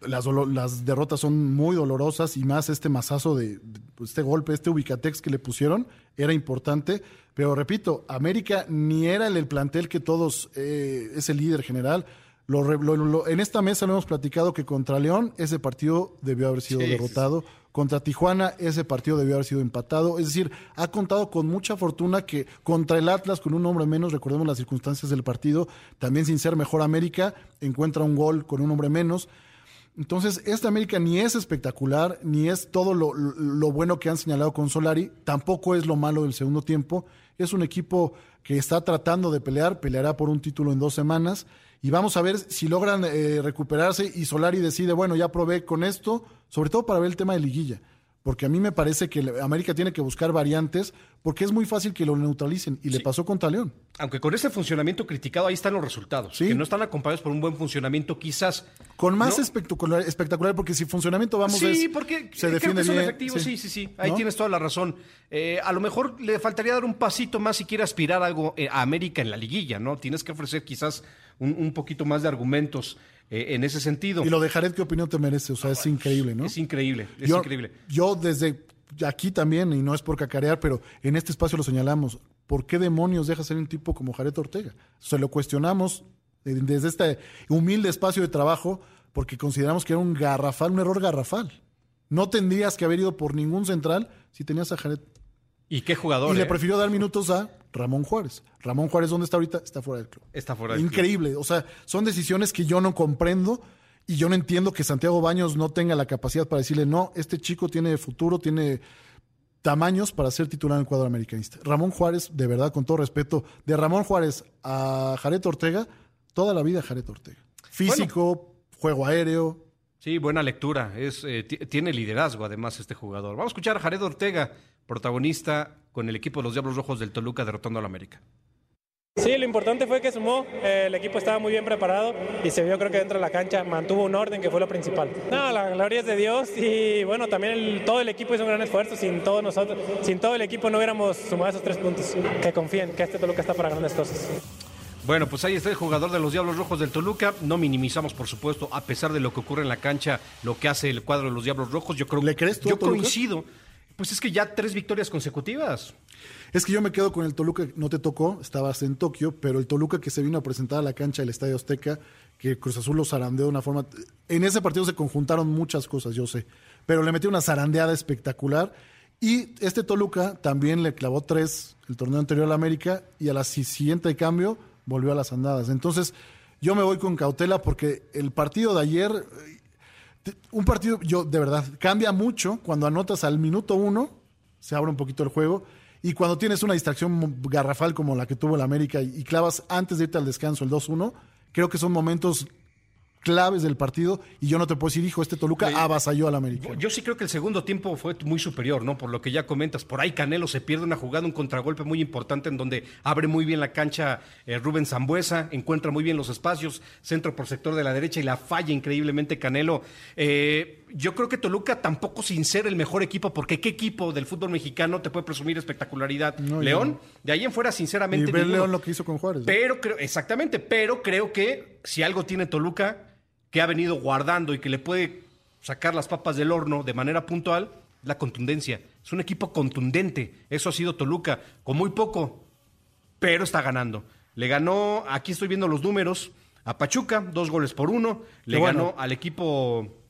Las, las derrotas son muy dolorosas y más este mazazo de, de- este golpe, este ubicatex que le pusieron, era importante. Pero repito, América ni era el, el plantel que todos eh, es el líder general. Lo re- lo- lo- en esta mesa lo hemos platicado que contra León ese partido debió haber sido Sí, sí, derrotado. Contra Tijuana ese partido debió haber sido empatado. Es decir, ha contado con mucha fortuna que contra el Atlas, con un hombre menos, recordemos las circunstancias del partido, también sin ser mejor América, encuentra un gol con un hombre menos. Entonces, esta América ni es espectacular, ni es todo lo, bueno que han señalado con Solari, tampoco es lo malo del segundo tiempo. Es un equipo que está tratando de pelear, peleará por un título en dos semanas, y vamos a ver si logran eh, recuperarse y Solari decide, bueno, ya probé con esto, sobre todo para ver el tema de liguilla porque a mí me parece que América tiene que buscar variantes porque es muy fácil que lo neutralicen y le pasó con Taleón. Aunque con ese funcionamiento criticado ahí están los resultados, que no están acompañados por un buen funcionamiento quizás. Con más espectacular, espectacular, porque si funcionamiento vamos a Sí, porque se defiende creo que son efectivos, sí, sí, sí, ahí tienes toda la razón. Eh, a lo mejor le faltaría dar un pasito más si quiere aspirar algo eh, a América en la liguilla, ¿no? Tienes que ofrecer quizás un, un poquito más de argumentos. Eh, en ese sentido. Y lo de Jared, ¿qué opinión te merece? O sea, es increíble, ¿no? Es increíble, es increíble. Yo desde aquí también, y no es por cacarear, pero en este espacio lo señalamos, ¿por qué demonios deja ser un tipo como Jared Ortega? Se lo cuestionamos desde este humilde espacio de trabajo porque consideramos que era un garrafal, un error garrafal. No tendrías que haber ido por ningún central si tenías a Jared. ¿Y qué jugador? Y le prefirió dar minutos a Ramón Juárez. Ramón Juárez, ¿dónde está ahorita? Está fuera del club. Está fuera del Increíble. O sea, son decisiones que yo no comprendo y yo no entiendo que Santiago Baños no tenga la capacidad para decirle, no, este chico tiene futuro, tiene tamaños para ser titular en el cuadro americanista. Ramón Juárez, de verdad, con todo respeto, de Ramón Juárez a Jared Ortega, toda la vida Jared Ortega. Físico, juego aéreo. Sí, buena lectura. Es, eh, tiene liderazgo, además, este jugador. Vamos a escuchar a Jared Ortega, protagonista con el equipo de los Diablos Rojos del Toluca derrotando al América. Sí, lo importante fue que sumó, eh, el equipo estaba muy bien preparado y se vio creo que dentro de la cancha mantuvo un orden que fue lo principal. No, la gloria es de Dios y bueno, también todo el equipo hizo un gran esfuerzo, sin todos nosotros, sin todo el equipo no hubiéramos sumado esos tres puntos. Que confíen que este Toluca está para grandes cosas. Bueno, pues ahí está el jugador de los Diablos Rojos del Toluca. No minimizamos, por supuesto, a pesar de lo que ocurre en la cancha, lo que hace el cuadro de los Diablos Rojos. Yo creo, ¿Le crees tú yo coincido. Pues es que ya tres victorias consecutivas. Es que yo me quedo con el Toluca, no te tocó, estabas en Tokio, pero el Toluca que se vino a presentar a la cancha del Estadio Azteca, que Cruz Azul lo zarandeó de una forma... En ese partido se conjuntaron muchas cosas, yo sé, pero le metió una zarandeada espectacular. Y este Toluca también le clavó tres el torneo anterior a la América y a la siguiente cambio volvió a las andadas. Entonces, yo me voy con cautela porque el partido de ayer un partido, yo de verdad, cambia mucho cuando anotas al minuto uno, se abre un poquito el juego, y cuando tienes una distracción garrafal como la que tuvo el América y, y clavas antes de irte al descanso el 2-1, creo que son momentos claves del partido y yo no te puedo decir, hijo, este Toluca avasalló al América. Yo sí creo que el segundo tiempo fue muy superior, ¿no? Por lo que ya comentas, por ahí Canelo se pierde una jugada, un contragolpe muy importante en donde abre muy bien la cancha eh, Rubén Zambuesa, encuentra muy bien los espacios, centro por sector de la derecha y la falla increíblemente Canelo. Eh, yo creo que Toluca tampoco sin ser el mejor equipo, porque ¿qué equipo del fútbol mexicano te puede presumir espectacularidad? León, de ahí en fuera, sinceramente. Y León lo que hizo con Juárez. Pero creo, exactamente, pero creo que si algo tiene Toluca, que ha venido guardando y que le puede sacar las papas del horno de manera puntual, la contundencia. Es un equipo contundente. Eso ha sido Toluca, con muy poco, pero está ganando. Le ganó, aquí estoy viendo los números, a Pachuca, dos goles por uno. Le ganó al equipo.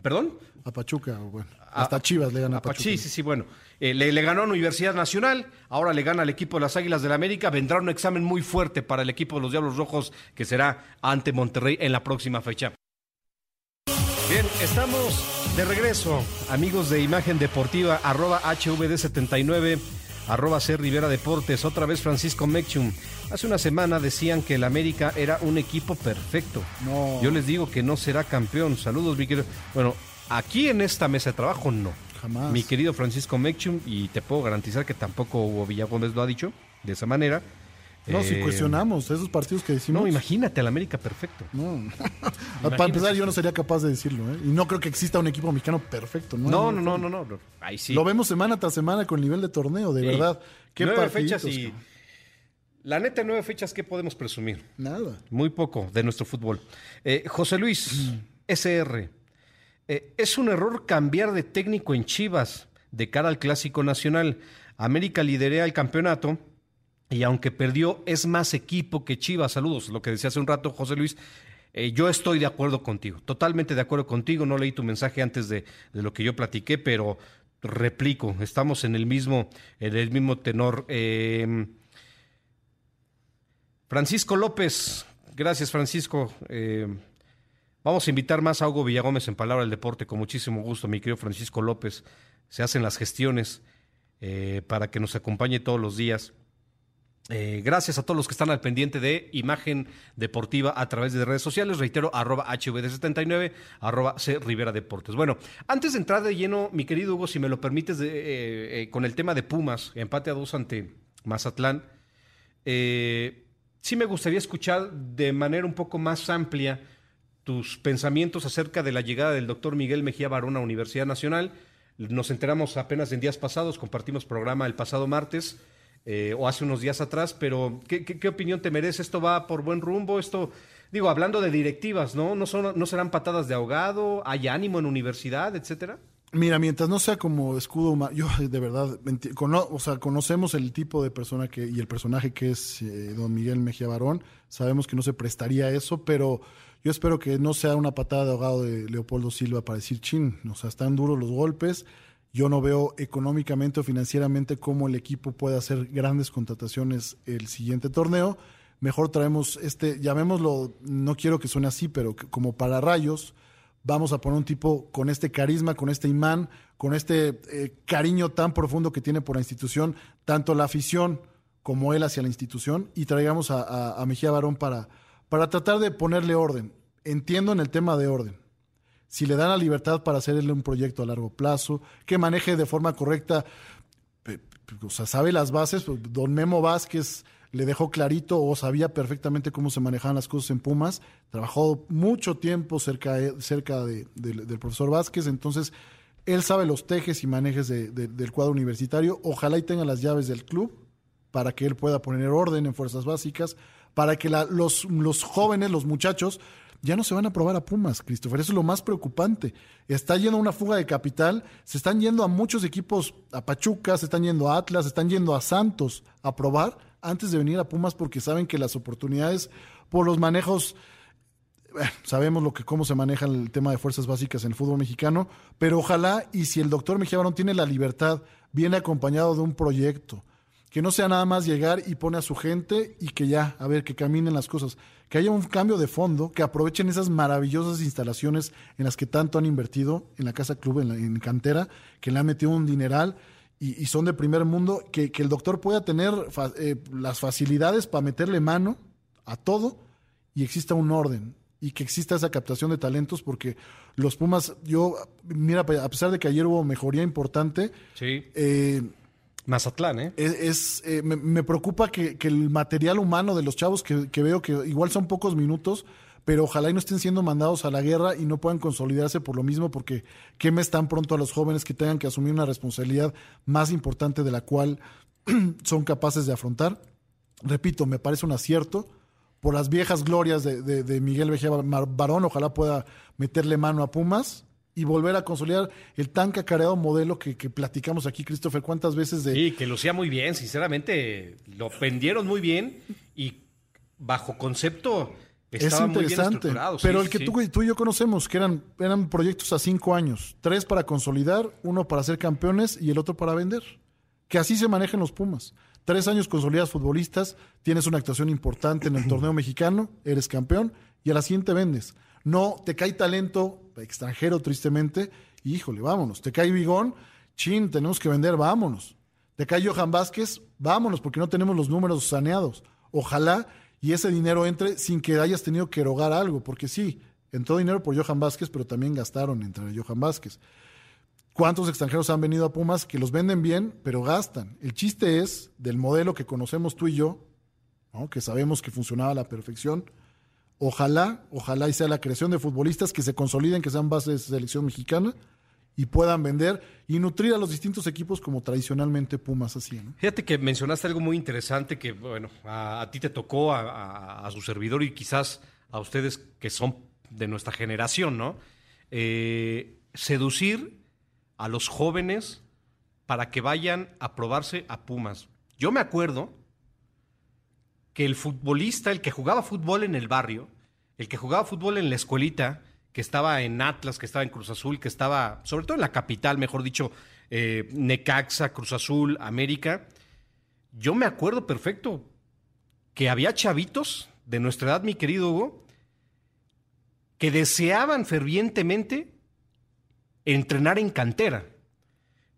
¿Perdón? A Pachuca, bueno. Hasta Chivas le ganó a, Pachuca. Sí, sí, sí, bueno. Eh, le, le, ganó a Universidad Nacional, ahora le gana al equipo de las Águilas del la América. Vendrá un examen muy fuerte para el equipo de los Diablos Rojos, que será ante Monterrey en la próxima fecha. Bien, estamos de regreso, amigos de Imagen Deportiva, arroba HVD79, arroba C Rivera Deportes, otra vez Francisco Mechum. Hace una semana decían que el América era un equipo perfecto. No. Yo les digo que no será campeón. Saludos, mi querido. Bueno, aquí en esta mesa de trabajo no. Jamás. Mi querido Francisco Mechum, y te puedo garantizar que tampoco Hugo Villagómez lo ha dicho de esa manera. No, si cuestionamos esos partidos que decimos. No, imagínate al América perfecto. No. *laughs* Para empezar, yo no sería capaz de decirlo. ¿eh? Y no creo que exista un equipo mexicano perfecto. No, no, no, no, no, no. Ahí sí. Lo vemos semana tras semana con nivel de torneo, de sí. verdad. ¿Qué nueve fechas y. La neta, nueve fechas, ¿qué podemos presumir? Nada. Muy poco de nuestro fútbol. Eh, José Luis, mm. SR. Eh, es un error cambiar de técnico en Chivas de cara al Clásico Nacional. América liderea el campeonato y aunque perdió, es más equipo que Chivas. Saludos, lo que decía hace un rato José Luis. Eh, yo estoy de acuerdo contigo, totalmente de acuerdo contigo. No leí tu mensaje antes de, lo que yo platiqué, pero replico, estamos en el mismo, en el mismo tenor. Eh, Francisco López, gracias Francisco. Eh, Vamos a invitar más a Hugo Villagómez en Palabra del Deporte, con muchísimo gusto, mi querido Francisco López. Se hacen las gestiones eh, para que nos acompañe todos los días. Eh, gracias a todos los que están al pendiente de Imagen Deportiva a través de redes sociales. Reitero, arroba HVD79, arroba C Rivera Deportes. Bueno, antes de entrar de lleno, mi querido Hugo, si me lo permites, eh, con el tema de Pumas, empate a dos ante Mazatlán, sí me gustaría escuchar de manera un poco más amplia tus pensamientos acerca de la llegada del doctor Miguel Mejía Barón a Universidad Nacional. Nos enteramos apenas en días pasados, compartimos programa el pasado martes eh, o hace unos días atrás, pero ¿qué, opinión te merece? ¿Esto va por buen rumbo? Esto, digo, hablando de directivas, ¿no? ¿No, son, no serán patadas de ahogado? ¿Hay ánimo en universidad, etcétera? Mira, mientras no sea como escudo, yo de verdad, o sea, conocemos el tipo de persona que y el personaje que es eh, don Miguel Mejía Barón, sabemos que no se prestaría a eso, pero yo espero que no sea una patada de ahogado de Leopoldo Silva para decir, chin, o sea, están duros los golpes. Yo no veo económicamente o financieramente cómo el equipo puede hacer grandes contrataciones el siguiente torneo. Mejor traemos este, llamémoslo, no quiero que suene así, pero como para rayos, vamos a poner un tipo con este carisma, con este imán, con este eh, cariño tan profundo que tiene por la institución, tanto la afición como él hacia la institución, y traigamos a Mejía Barón para, para tratar de ponerle orden. Entiendo en el tema de orden. Si le dan la libertad para hacerle un proyecto a largo plazo, que maneje de forma correcta, o sea, sabe las bases, pues, don Memo Vázquez le dejó clarito o sabía perfectamente cómo se manejaban las cosas en Pumas, trabajó mucho tiempo cerca, cerca del profesor Vázquez, entonces él sabe los tejes y manejes del cuadro universitario, ojalá y tenga las llaves del club para que él pueda poner orden en fuerzas básicas, para que los, los jóvenes, los muchachos, ya no se van a probar a Pumas, Christopher. Eso es lo más preocupante. Está yendo una fuga de capital, se están yendo a muchos equipos, a Pachuca, se están yendo a Atlas, se están yendo a Santos a probar antes de venir a Pumas porque saben que las oportunidades por los manejos, eh, sabemos lo que cómo se maneja el tema de fuerzas básicas en el fútbol mexicano, pero ojalá y si el doctor Mejía Barón tiene la libertad, viene acompañado de un proyecto, que no sea nada más llegar y pone a su gente y que ya, a ver, que caminen las cosas, que haya un cambio de fondo, que aprovechen esas maravillosas instalaciones en las que tanto han invertido en la Casa Club, en, la, cantera, que le han metido un dineral y, son de primer mundo, que, el doctor pueda tener eh, las facilidades para meterle mano a todo y exista un orden y que exista esa captación de talentos porque los Pumas, yo, mira, a pesar de que ayer hubo mejoría importante, sí. eh, Mazatlán, ¿eh? Es, eh, me, preocupa que, el material humano de los chavos que, veo que igual son pocos minutos, pero ojalá y no estén siendo mandados a la guerra y no puedan consolidarse por lo mismo, porque quemes tan pronto a los jóvenes que tengan que asumir una responsabilidad más importante de la cual *clears throat* son capaces de afrontar. Repito, me parece un acierto. Por las viejas glorias de, de Miguel Vejía Barón, ojalá pueda meterle mano a Pumas y volver a consolidar el tan cacareado modelo que, platicamos aquí, Christopher, cuántas veces de... Sí, que lo hacía muy bien, sinceramente, lo vendieron muy bien y bajo concepto estaba muy bien. Pero el que tú, tú, y yo conocemos, que eran, eran proyectos a cinco años, tres para consolidar, uno para ser campeones y el otro para vender. Que así se manejan los Pumas. Tres años consolidas futbolistas, tienes una actuación importante en el torneo mexicano, eres campeón y a la siguiente vendes. No, te cae talento extranjero, tristemente, híjole, vámonos. Te cae Bigón, chin, tenemos que vender, vámonos. Te cae Johan Vázquez, vámonos, porque no tenemos los números saneados. Ojalá y ese dinero entre sin que hayas tenido que erogar algo, porque sí, entró dinero por Johan Vázquez, pero también gastaron entre Johan Vázquez. ¿Cuántos extranjeros han venido a Pumas que los venden bien, pero gastan? El chiste es del modelo que conocemos tú y yo, que sabemos que funcionaba a la perfección, Ojalá, ojalá y sea la creación de futbolistas que se consoliden, que sean bases de selección mexicana y puedan vender y nutrir a los distintos equipos como tradicionalmente Pumas hacía. Fíjate que mencionaste algo muy interesante que, bueno, a, ti te tocó, a, su servidor y quizás a ustedes que son de nuestra generación, ¿no? Eh, seducir a los jóvenes para que vayan a probarse a Pumas. Yo me acuerdo que el futbolista, el que jugaba fútbol en el barrio, el que jugaba fútbol en la escuelita, que estaba en Atlas, que estaba en Cruz Azul, que estaba, sobre todo en la capital, mejor dicho, eh, Necaxa, Cruz Azul, América, yo me acuerdo perfecto que había chavitos de nuestra edad, mi querido Hugo, que deseaban fervientemente entrenar en cantera,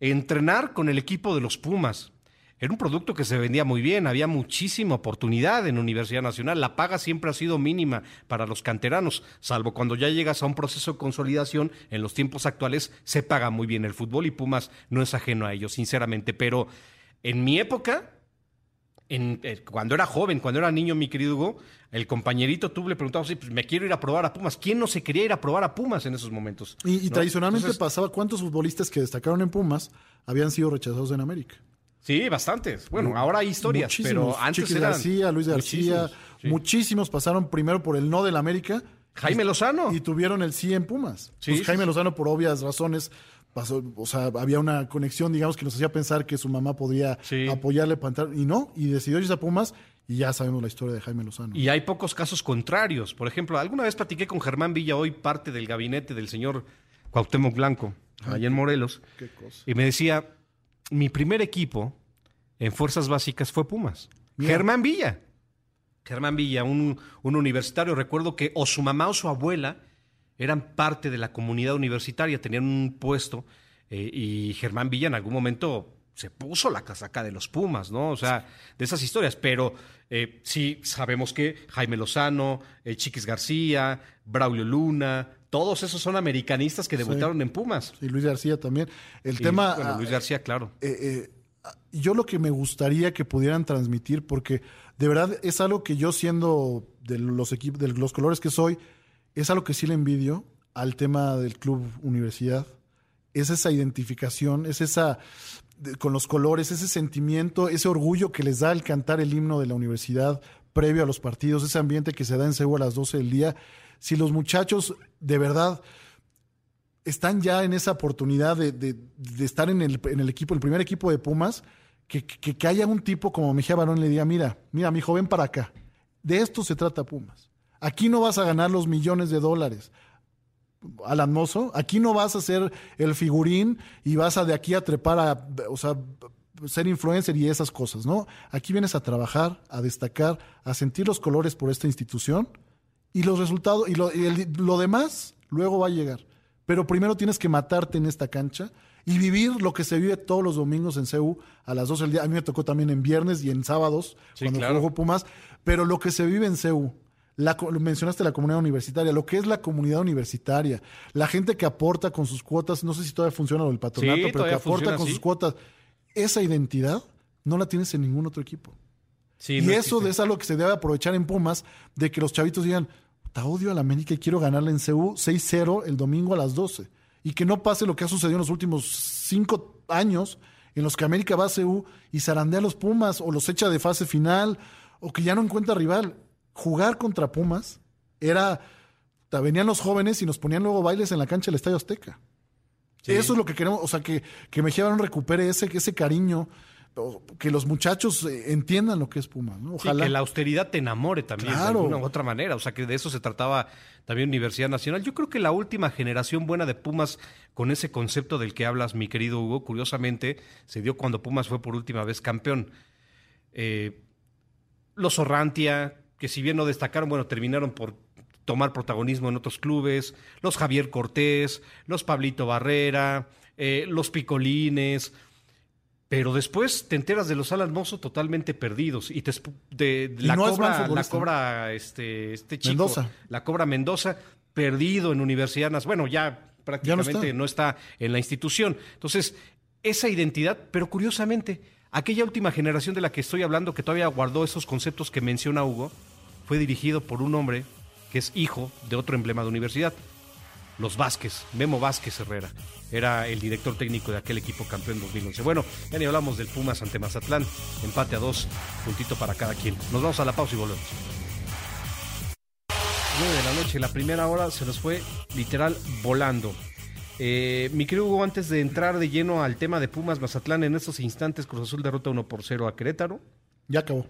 entrenar con el equipo de los Pumas. Era un producto que se vendía muy bien, había muchísima oportunidad en Universidad Nacional. La paga siempre ha sido mínima para los canteranos, salvo cuando ya llegas a un proceso de consolidación. En los tiempos actuales se paga muy bien el fútbol y Pumas no es ajeno a ello, sinceramente. Pero en mi época, en, eh, cuando era joven, cuando era niño, mi querido Hugo, el compañerito tú le preguntabas, sí, pues me quiero ir a probar a Pumas. ¿Quién no se quería ir a probar a Pumas en esos momentos? Y, y ¿No? tradicionalmente Entonces, pasaba cuántos futbolistas que destacaron en Pumas habían sido rechazados en América. Sí, bastantes. Bueno, ahora hay historias, Muchísimos. pero antes Chiquis eran García, Luis García, muchísimos, sí. muchísimos pasaron primero por el no del América Jaime Lozano. y tuvieron el sí en Pumas. Sí, Pues Jaime. Lozano, por obvias razones, pasó, o sea, había una conexión, digamos, que nos hacía pensar que su mamá podría Sí. apoyarle para y no, y decidió irse a Pumas, y ya sabemos la historia de Jaime Lozano. Y hay pocos casos contrarios. Por ejemplo, alguna vez platiqué con Germán Villa, hoy parte del gabinete del señor Cuauhtémoc Blanco, allá en Morelos, Qué cosa. y me decía, mi primer equipo en fuerzas básicas fue Pumas. Mira. Germán Villa. Germán Villa, un, un universitario. Recuerdo que o su mamá o su abuela eran parte de la comunidad universitaria, tenían un puesto, eh, y Germán Villa en algún momento se puso la casaca de los Pumas, ¿no? O sea, de esas historias. Pero eh, sí sabemos que Jaime Lozano, eh, Chiquis García, Braulio Luna, todos esos son americanistas que debutaron en Pumas. Y Luis García también. El tema... bueno, Luis ah, García, claro. eh, eh, yo lo que me gustaría que pudieran transmitir, porque de verdad es algo que yo siendo de los equipos, de los colores que soy, es algo que sí le envidio al tema del club universidad. Es esa identificación, es esa de- con los colores, ese sentimiento, ese orgullo que les da el cantar el himno de la universidad previo a los partidos, ese ambiente que se da en Seúl a las 12 del día. Si los muchachos de verdad están ya en esa oportunidad de, de- estar en el, en el equipo, el primer equipo de Pumas, que, que, que haya un tipo como Mejía Barón le diga, mira, mira, mi joven para acá. De esto se trata Pumas. Aquí no vas a ganar los millones de dólares. Alan Mozo, aquí no vas a ser el figurín y vas a de aquí a trepar a, ser influencer y esas cosas, ¿no? Aquí vienes a trabajar, a destacar, a sentir los colores por esta institución y los resultados y lo, y el- lo demás luego va a llegar. Pero primero tienes que matarte en esta cancha y vivir lo que se vive todos los domingos en CEU a las 12 del día. A mí me tocó también en viernes y en sábados Sí, cuando claro. jugó Pumas, pero lo que se vive en CEU, la, mencionaste la comunidad universitaria, lo que es la comunidad universitaria, la gente que aporta con sus cuotas, no sé si todavía funciona lo del patronato, Sí, pero que aporta funciona con sus cuotas, esa identidad no la tienes en ningún otro equipo. Sí, y no eso existe. es algo que se debe aprovechar en Pumas, de que los chavitos digan, te odio a la América y quiero ganarle en CU 6-0 el domingo a las 12. Y que no pase lo que ha sucedido en los últimos cinco años, en los que América va a CU y zarandea a los Pumas, o los echa de fase final, o que ya no encuentra rival. Jugar contra Pumas era... Venían los jóvenes y nos ponían luego bailes en la cancha del Estadio Azteca. Eso es lo que queremos, o sea, que, que Mejía Barón recupere ese, ese cariño, que los muchachos eh, entiendan lo que es Pumas, ¿no? Sí, Ojalá. que la austeridad te enamore también Claro. de alguna u otra manera. O sea, que de eso se trataba también Universidad Nacional. Yo creo que la última generación buena de Pumas con ese concepto del que hablas, mi querido Hugo, curiosamente, se dio cuando Pumas fue por última vez campeón. Eh, los Orrantia, que si bien no destacaron, bueno, terminaron por tomar protagonismo en otros clubes, los Javier Cortés, los Pablito Barrera, eh, los Picolines, pero después te enteras de los Alan Mozo totalmente perdidos y te de, Y la no cobra, la cobra este, este chico, Mendoza. la cobra Mendoza, perdido en Universidad Nacional. Bueno, ya prácticamente está. no está en la institución. Entonces, esa identidad, pero curiosamente, aquella última generación de la que estoy hablando, que todavía guardó esos conceptos que menciona Hugo, fue dirigido por un hombre es hijo de otro emblema de universidad, los Vázquez, Memo Vázquez Herrera. Era el director técnico de aquel equipo campeón 2011. Bueno, ya ni hablamos del Pumas ante Mazatlán, empate a dos, puntito para cada quien. Nos vamos a la pausa y volvemos. 9 de la noche, la primera hora se nos fue literal volando. Eh, mi querido Hugo, antes de entrar de lleno al tema de Pumas Mazatlán, en estos instantes Cruz Azul derrota 1 por 0 a Querétaro. Ya acabó.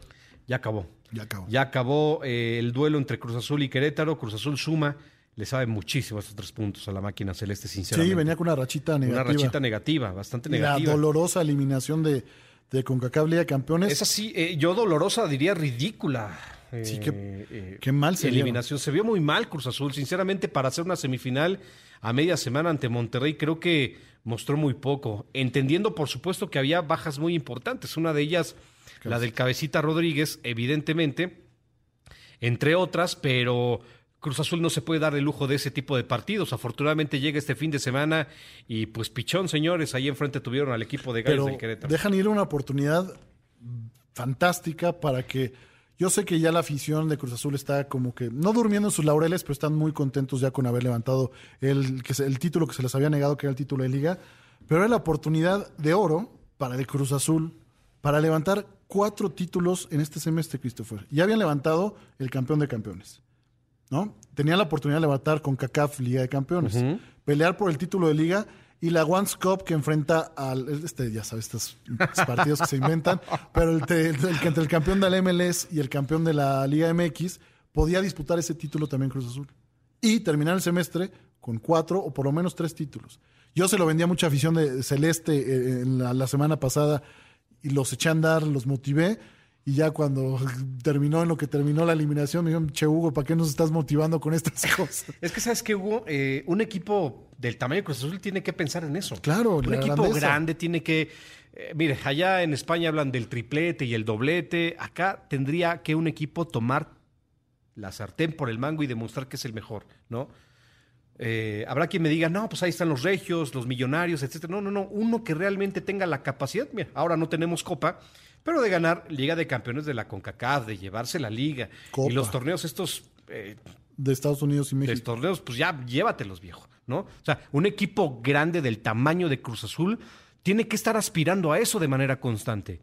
Ya acabó. Ya acabó. Ya acabó eh, el duelo entre Cruz Azul y Querétaro. Cruz Azul suma, le sabe muchísimo estos tres puntos a la máquina celeste, sinceramente. Sí, venía con una rachita negativa. Una rachita negativa, bastante Y la negativa. dolorosa eliminación de, de CONCACAF Liga de Campeones. Es así, eh, yo dolorosa diría ridícula. Sí, qué, eh, qué mal se eliminación. Se vio muy mal Cruz Azul, sinceramente, para hacer una semifinal a media semana ante Monterrey, creo que mostró muy poco, entendiendo por supuesto que había bajas muy importantes, una de ellas la del cabecita Rodríguez, evidentemente, entre otras, pero Cruz Azul no se puede dar el lujo de ese tipo de partidos. Afortunadamente llega este fin de semana y pues pichón, señores, ahí enfrente tuvieron al equipo de Gallos del Querétaro. Dejan ir una oportunidad fantástica para que yo sé que ya la afición de Cruz Azul está como que no durmiendo en sus laureles, pero están muy contentos ya con haber levantado el, que el título que se les había negado, que era el título de liga. Pero era la oportunidad de oro para el Cruz Azul para levantar cuatro títulos en este semestre, Christopher. Ya habían levantado el campeón de campeones. ¿no? Tenían la oportunidad de levantar con CACAF Liga de Campeones, pelear por el título de liga y la One Cup que enfrenta al, este, ya sabes, estos partidos que se inventan, *laughs* pero el, entre el campeón del MLS y el campeón de la Liga MX podía disputar ese título también Cruz Azul. Y terminar el semestre con cuatro o por lo menos tres títulos. Yo se lo vendía a mucha afición de Celeste eh, en la, la semana pasada y los eché a andar, los motivé y ya cuando *laughs* terminó en lo que terminó la eliminación, me dijeron, che Hugo, ¿para qué nos estás motivando con estas *laughs* cosas? Es que sabes que Hugo, eh, un equipo del tamaño de Cruz Azul tiene que pensar en eso. Claro, un equipo grande tiene que. Eh, mire, allá en España hablan del triplete y el doblete. Acá tendría que un equipo tomar la sartén por el mango y demostrar que es el mejor, ¿no? Eh, habrá quien me diga, no, pues ahí están los regios, los millonarios, etcétera. No, no, no. Uno que realmente tenga la capacidad. Mira, ahora no tenemos copa, pero de ganar Liga de Campeones de la CONCACAF, de llevarse la liga y los torneos estos... Eh, de Estados Unidos y México. De torneos, pues ya llévatelos, viejo, ¿no? O sea, un equipo grande del tamaño de Cruz Azul tiene que estar aspirando a eso de manera constante.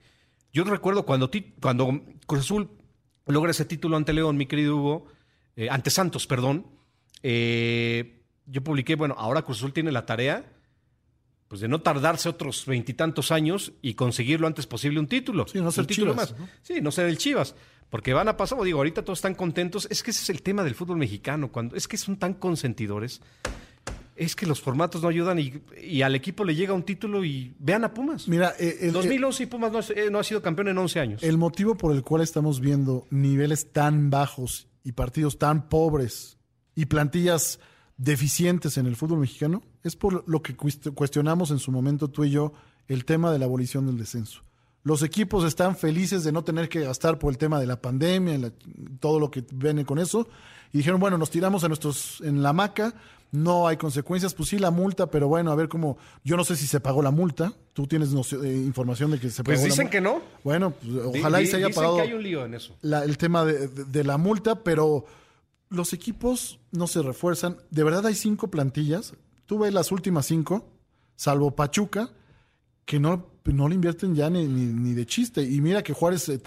Yo recuerdo cuando, cuando Cruz Azul logra ese título ante León, mi querido Hugo, eh, ante Santos, perdón, eh, yo publiqué, bueno, ahora Cruz Azul tiene la tarea pues de no tardarse otros veintitantos años y conseguir lo antes posible un título. Sí, no ser un título Chivas, más. Sí, no ser el Chivas. Porque van a pasar, digo, ahorita todos están contentos. Es que ese es el tema del fútbol mexicano. Cuando, es que son tan consentidores. Es que los formatos no ayudan y, al equipo le llega un título y vean a Pumas. Mira, eh, el, 2011 y Pumas no, eh, no ha sido campeón en 11 años. El motivo por el cual estamos viendo niveles tan bajos y partidos tan pobres y plantillas deficientes en el fútbol mexicano es por lo que cuestionamos en su momento tú y yo el tema de la abolición del descenso. Los equipos están felices de no tener que gastar por el tema de la pandemia, todo lo que viene con eso, y dijeron, bueno, nos tiramos a nuestros en la hamaca, no hay consecuencias, pues sí la multa, pero bueno, a ver cómo, yo no sé si se pagó la multa, tú tienes eh, información de que se pues pagó pues dicen que no. Bueno, pues, ojalá y se haya pagado que hay un lío en eso. el tema de la multa, pero los equipos no se refuerzan. De verdad hay cinco plantillas. Tú ves las últimas cinco, salvo Pachuca, que no, no le invierten ya ni, ni, de chiste. Y mira que Juárez eh,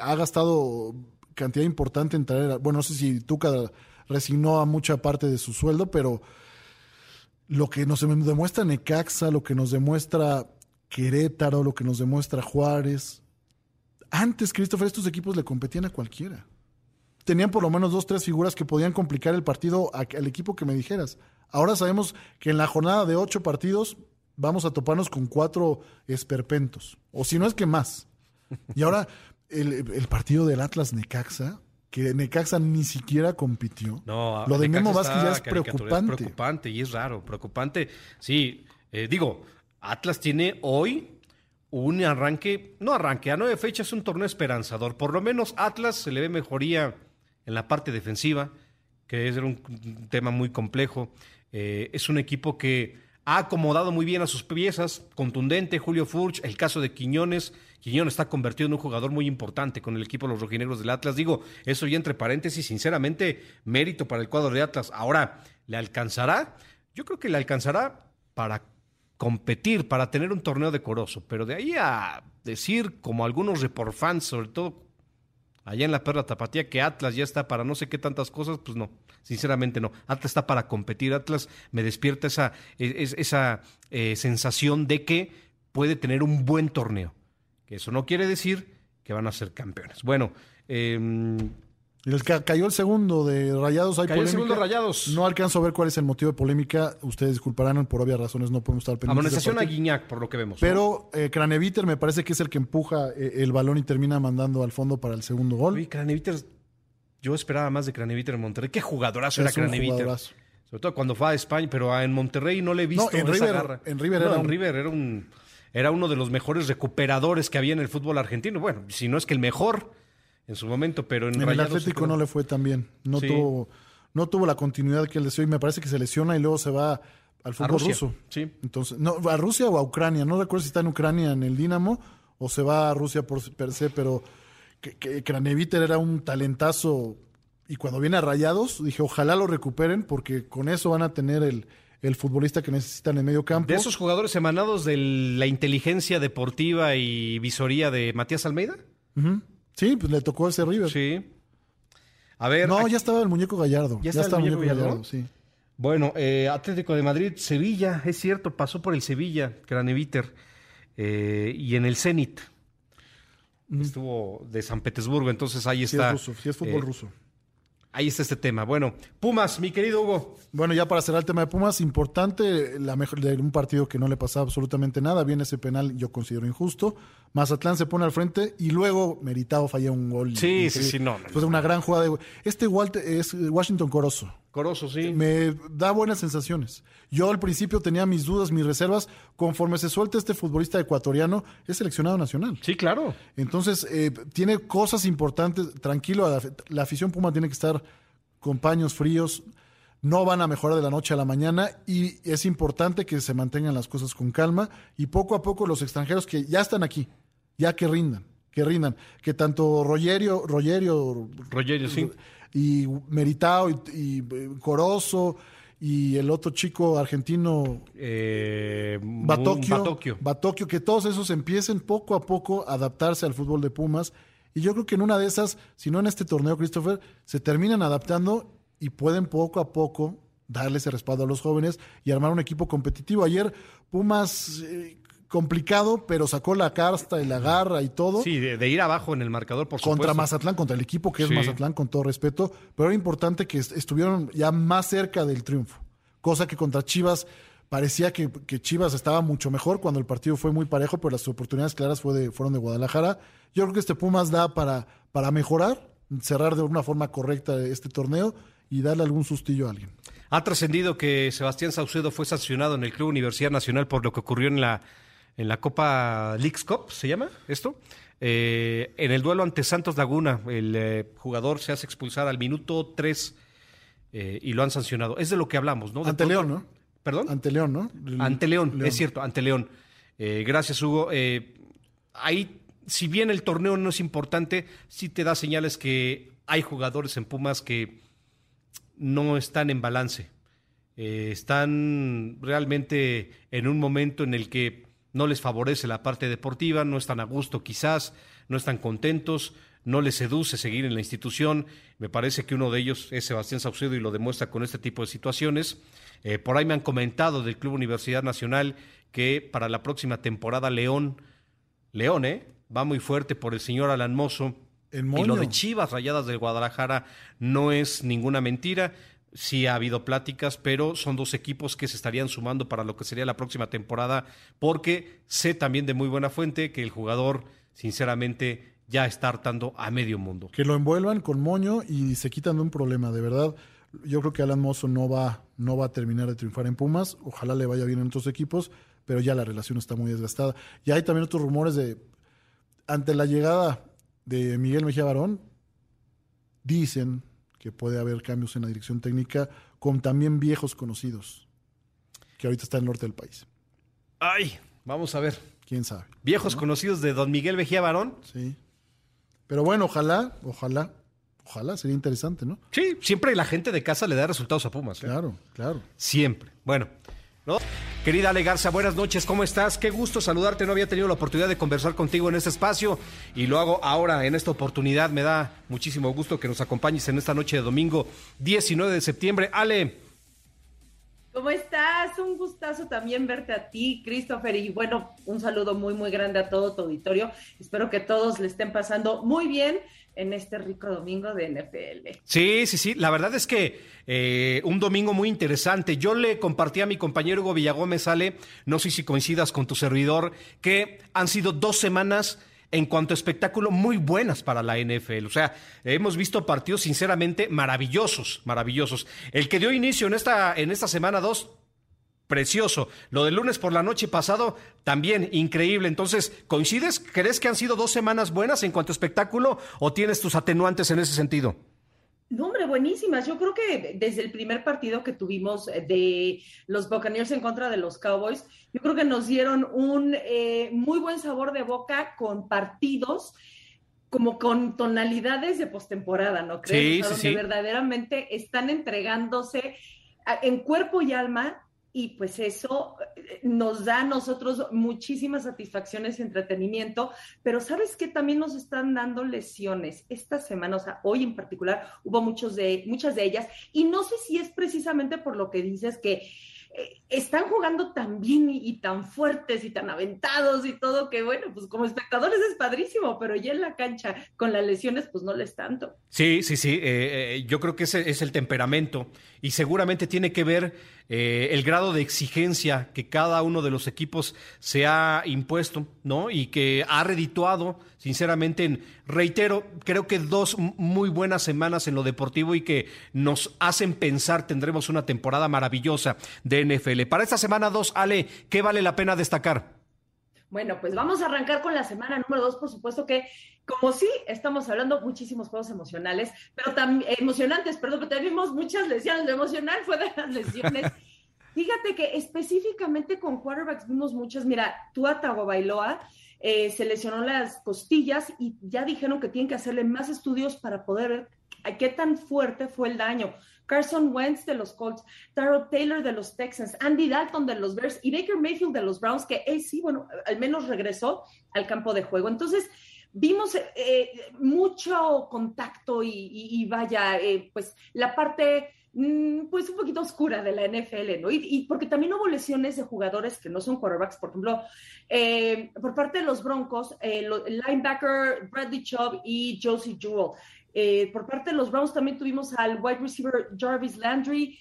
ha gastado cantidad importante en traer. bueno, no sé si Tuca resignó a mucha parte de su sueldo, pero lo que nos demuestra Necaxa, lo que nos demuestra Querétaro, lo que nos demuestra Juárez. Antes, Christopher, estos equipos le competían a cualquiera tenían por lo menos dos, tres figuras que podían complicar el partido al equipo que me dijeras. Ahora sabemos que en la jornada de ocho partidos vamos a toparnos con cuatro esperpentos, o si no es que más. Y ahora el, partido del Atlas Necaxa, que Necaxa ni siquiera compitió. No, lo de Memo Vázquez ya es preocupante. Es preocupante y es raro, preocupante. Sí, eh, digo, Atlas tiene hoy un arranque, no arranque, a nueve fechas un torneo esperanzador. Por lo menos Atlas se le ve mejoría en la parte defensiva, que es un tema muy complejo. Eh, es un equipo que ha acomodado muy bien a sus piezas, contundente, Julio Furch, el caso de Quiñones. Quiñones está convertido en un jugador muy importante con el equipo de los rojinegros del Atlas. Digo, eso ya entre paréntesis, sinceramente, mérito para el cuadro de Atlas. Ahora, ¿le alcanzará? Yo creo que le alcanzará para competir, para tener un torneo decoroso, pero de ahí a decir, como algunos report fans, sobre todo allá en la Perla Tapatía que Atlas ya está para no sé qué tantas cosas, pues no, sinceramente no. Atlas está para competir, Atlas me despierta esa, esa eh, sensación de que puede tener un buen torneo. Que eso no quiere decir que van a ser campeones. Bueno, eh, el cayó el segundo de Rayados. Hay cayó el segundo Rayados. No alcanzo a ver cuál es el motivo de polémica. Ustedes disculparán, por obvias razones no podemos estar pendientes. Amonestación a Guiñac, por lo que vemos. Pero eh, Craneviter me parece que es el que empuja eh, el balón y termina mandando al fondo para el segundo gol. Craneviter yo esperaba más de Craneviter en Monterrey. Qué jugadorazo era Es Craneviter. jugadorazo. Sobre todo cuando fue a España, pero en Monterrey no le he visto No, en esa River- garra. en River No, era en un- River era un era uno de los mejores recuperadores que había en el fútbol argentino. Bueno, si no es que el mejor en su momento, pero en, En el Rayados Atlético no le fue tan bien. No, Sí. tuvo, no tuvo la continuidad que él deseó y me parece que se lesiona y luego se va al fútbol Rusia. ruso. Sí. Entonces, no, a Rusia o a Ucrania. No recuerdo si está en Ucrania en el Dinamo o se va a Rusia por per se, pero que, que Craneviter era un talentazo y cuando viene a Rayados dije, ojalá lo recuperen porque con eso van a tener el, el futbolista que necesitan en medio campo. De esos jugadores emanados de la inteligencia deportiva y visoría de Matías Almeida. Ujú. Sí, pues le tocó ese River. Sí. A ver. No, aquí- ya estaba el muñeco Gallardo. ¿Ya Ya, estaba el muñeco Gallardo? Gallardo, sí. Bueno, eh, Atlético de Madrid, Sevilla, es cierto, pasó por el Sevilla, Craneviter, eh, y en el Zenit. Estuvo de San Petersburgo, entonces ahí Sí está. es ruso, sí es fútbol eh, ruso. Ahí está este tema. Bueno, Pumas, mi querido Hugo. Bueno, ya para cerrar el tema de Pumas, importante, la mejor de un partido que no le pasaba absolutamente nada, viene ese penal, yo considero injusto. Mazatlán se pone al frente y luego Meritao falla un gol. Sí, sí, increíble. sí, no, no, Después de una gran jugada de este Walter es Washington Corozo. Corozo, sí. Me da buenas sensaciones. Yo al principio tenía mis dudas, mis reservas. Conforme se suelta este futbolista ecuatoriano, es seleccionado nacional. Sí, claro. Entonces, eh, tiene cosas importantes. Tranquilo, la, la afición Puma tiene que estar con paños fríos. No van a mejorar de la noche a la mañana y es importante que se mantengan las cosas con calma y poco a poco los extranjeros que ya están aquí, ya que rindan, que rindan. Que tanto Rogerio, Rogerio Rogerio, sí. Y Meritao y, y, eh, Corozo y el otro chico argentino Eh, Batocchio, Batocchio. Batocchio, que todos esos empiecen poco a poco a adaptarse al fútbol de Pumas. Y yo creo que en una de esas, si no en este torneo, Christopher, se terminan adaptando y pueden poco a poco darle ese respaldo a los jóvenes y armar un equipo competitivo. Ayer Pumas eh, complicado, pero sacó la casta y la garra y todo. Sí, de, de ir abajo en el marcador, por Contra supuesto. Mazatlán, contra el equipo que es Sí. Mazatlán, con todo respeto, pero era importante que est- estuvieron ya más cerca del triunfo, cosa que contra Chivas parecía que, que Chivas estaba mucho mejor cuando el partido fue muy parejo, pero las oportunidades claras fue de- fueron de Guadalajara. Yo creo que este Pumas da para, para mejorar, cerrar de una forma correcta este torneo y darle algún sustillo a alguien. Ha trascendido que Sebastián Saucedo fue sancionado en el Club Universidad Nacional por lo que ocurrió en la, en la Copa Leagues Cup, ¿se llama esto? Eh, en el duelo ante Santos Laguna, el eh, jugador se hace expulsar al minuto 3 y lo han sancionado. Es de lo que hablamos, ¿no? De Ante León, ¿no? ¿Perdón? Ante León, ¿no? Ante León, es cierto, ante León. Eh, gracias, Hugo. Eh, ahí, si bien el torneo no es importante, sí te da señales que hay jugadores en Pumas que no están en balance. Eh, están realmente en un momento en el que no les favorece la parte deportiva, no están a gusto quizás, no están contentos, no les seduce seguir en la institución. Me parece que uno de ellos es Sebastián Saucedo y lo demuestra con este tipo de situaciones. Eh, por ahí me han comentado del Club Universidad Nacional que para la próxima temporada León, León, ¿eh? Va muy fuerte por el señor Alan Mozo. Y lo de Chivas Rayadas del Guadalajara no es ninguna mentira. Sí ha habido pláticas, pero son dos equipos que se estarían sumando para lo que sería la próxima temporada, porque sé también de muy buena fuente que el jugador, sinceramente, ya está hartando a medio mundo. que lo envuelvan con moño y se quitan de un problema, de verdad. Yo creo que Alan Mozo no va, no va a terminar de triunfar en Pumas, ojalá le vaya bien en otros equipos, pero ya la relación está muy desgastada. Y hay también otros rumores de, ante la llegada de Miguel Mejía Barón, dicen que puede haber cambios en la dirección técnica con también viejos conocidos, que ahorita está en el norte del país. Ay, vamos a ver. ¿Quién sabe? Viejos conocidos de don Miguel Vejía Barón. Sí. Pero bueno, ojalá, ojalá, ojalá, sería interesante, ¿no? Sí, siempre la gente de casa le da resultados a Pumas. ¿eh? Claro, claro. Siempre. Bueno, Querida Ale Garza, buenas noches, ¿cómo estás? Qué gusto saludarte, no había tenido la oportunidad de conversar contigo en este espacio y lo hago ahora, en esta oportunidad. Me da muchísimo gusto que nos acompañes en esta noche de domingo 19 de septiembre. Ale, ¿Cómo estás? Un gustazo también verte a ti, Christopher. Y bueno, un saludo muy, muy grande a todo tu auditorio. Espero que todos le estén pasando muy bien en este rico domingo de NFL. Sí, sí, sí. La verdad es que eh, un domingo muy interesante. Yo le compartí a mi compañero Hugo Villagómez, Ale, no sé si coincidas con tu servidor, que han sido dos semanas en cuanto a espectáculo muy buenas para la NFL. O sea, hemos visto partidos sinceramente maravillosos, maravillosos. El que dio inicio en esta, en esta semana 2 precioso. Lo del lunes por la noche pasado, también increíble. Entonces, ¿coincides? ¿Crees que han sido dos semanas buenas en cuanto a espectáculo o tienes tus atenuantes en ese sentido? No, hombre, buenísimas. Yo creo que desde el primer partido que tuvimos de los Buccaneers en contra de los Cowboys, yo creo que nos dieron un eh, muy buen sabor de boca con partidos como con tonalidades de postemporada, ¿no crees? Sí, sí, sí. verdaderamente están entregándose en cuerpo y alma y pues eso eh, nos da a nosotros muchísimas satisfacciones y entretenimiento, pero sabes que también nos están dando lesiones esta semana, o sea, hoy en particular hubo muchos de, muchas de ellas, y no sé si es precisamente por lo que dices que eh, están jugando tan bien y, tan fuertes y tan aventados y todo que bueno, pues como espectadores es padrísimo, pero ya en la cancha con las lesiones pues no les tanto. Sí, sí, sí, eh, yo creo que ese es el temperamento y seguramente tiene que ver eh, el grado de exigencia que cada uno de los equipos se ha impuesto, ¿no? Y que ha redituado, sinceramente, en, reitero, creo que dos muy buenas semanas en lo deportivo y que nos hacen pensar tendremos una temporada maravillosa de NFL. Para esta semana dos, Ale, ¿qué vale la pena destacar? Bueno, pues vamos a arrancar con la semana número dos, por supuesto que, como sí, estamos hablando muchísimos juegos emocionales, pero también emocionantes, perdón, pero tenemos muchas lesiones. Lo emocional fue de las lesiones. *laughs* Fíjate que específicamente con quarterbacks vimos muchas. Mira, Tua Tagovailoa eh, se lesionó las costillas y ya dijeron que tienen que hacerle más estudios para poder ver qué tan fuerte fue el daño. Carson Wentz de los Colts, Taro Taylor de los Texans, Andy Dalton de los Bears y Baker Mayfield de los Browns, que él sí, bueno, al menos regresó al campo de juego. Entonces, vimos eh, mucho contacto y, vaya, eh, pues la parte mm, pues un poquito oscura de la NFL, ¿no? Y, porque también hubo lesiones de jugadores que no son quarterbacks, por ejemplo, eh, por parte de los Broncos, el linebacker Bradley Chubb y Josie Jewell. Eh, por parte de los Browns también tuvimos al wide receiver Jarvis Landry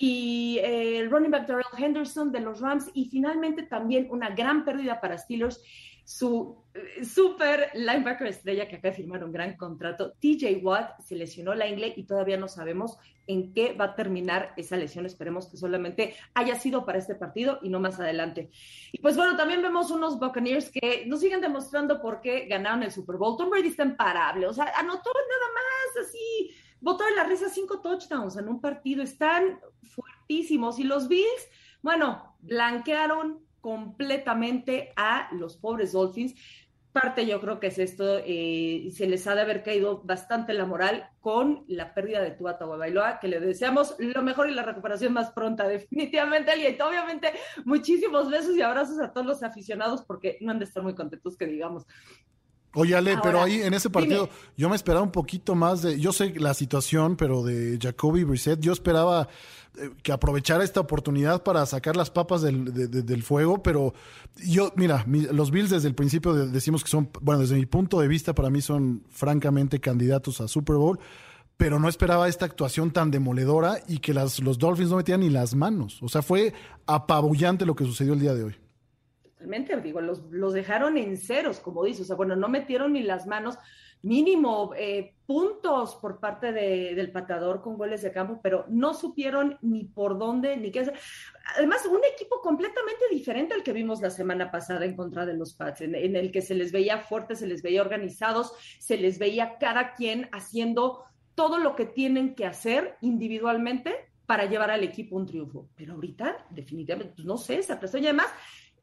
y eh, el running back Darrell Henderson de los Rams y finalmente también una gran pérdida para Steelers su eh, super linebacker estrella que acaba de firmar un gran contrato, TJ Watt, se lesionó la ingle y todavía no sabemos en qué va a terminar esa lesión. Esperemos que solamente haya sido para este partido y no más adelante. Y pues bueno, también vemos unos Buccaneers que nos siguen demostrando por qué ganaron el Super Bowl. Tom Brady está imparable, o sea, anotó nada más así, botó de la risa cinco touchdowns en un partido. Están fuertísimos y los Bills, bueno, blanquearon completamente a los pobres Dolphins. Parte yo creo que es esto, eh, se les ha de haber caído bastante la moral con la pérdida de Tua Tagovailoa, que le deseamos lo mejor y la recuperación más pronta, definitivamente. Y obviamente muchísimos besos y abrazos a todos los aficionados porque no han de estar muy contentos que digamos. Oye, Ale, pero ahí en ese partido yo me esperaba un poquito más de, yo sé la situación, pero de Jacoby Brissett, yo esperaba eh, que aprovechara esta oportunidad para sacar las papas del, fuego, pero yo, mira, los Bills desde el principio decimos que son, bueno, desde mi punto de vista, para mí son francamente candidatos a Super Bowl, pero no esperaba esta actuación tan demoledora y que las, los Dolphins no metían ni las manos. O sea, fue apabullante lo que sucedió el día de hoy. Totalmente, digo, los, los dejaron en ceros, como dices, o sea, bueno, no metieron ni las manos mínimo eh, puntos por parte del patador con goles de campo, pero no supieron ni por dónde ni qué hacer. Además, un equipo completamente diferente al que vimos la semana pasada en contra de los Pats, en, el que se les veía fuertes, se les veía organizados, se les veía cada quien haciendo todo lo que tienen que hacer individualmente para llevar al equipo un triunfo. Pero ahorita, definitivamente, pues no sé, se aplazó y además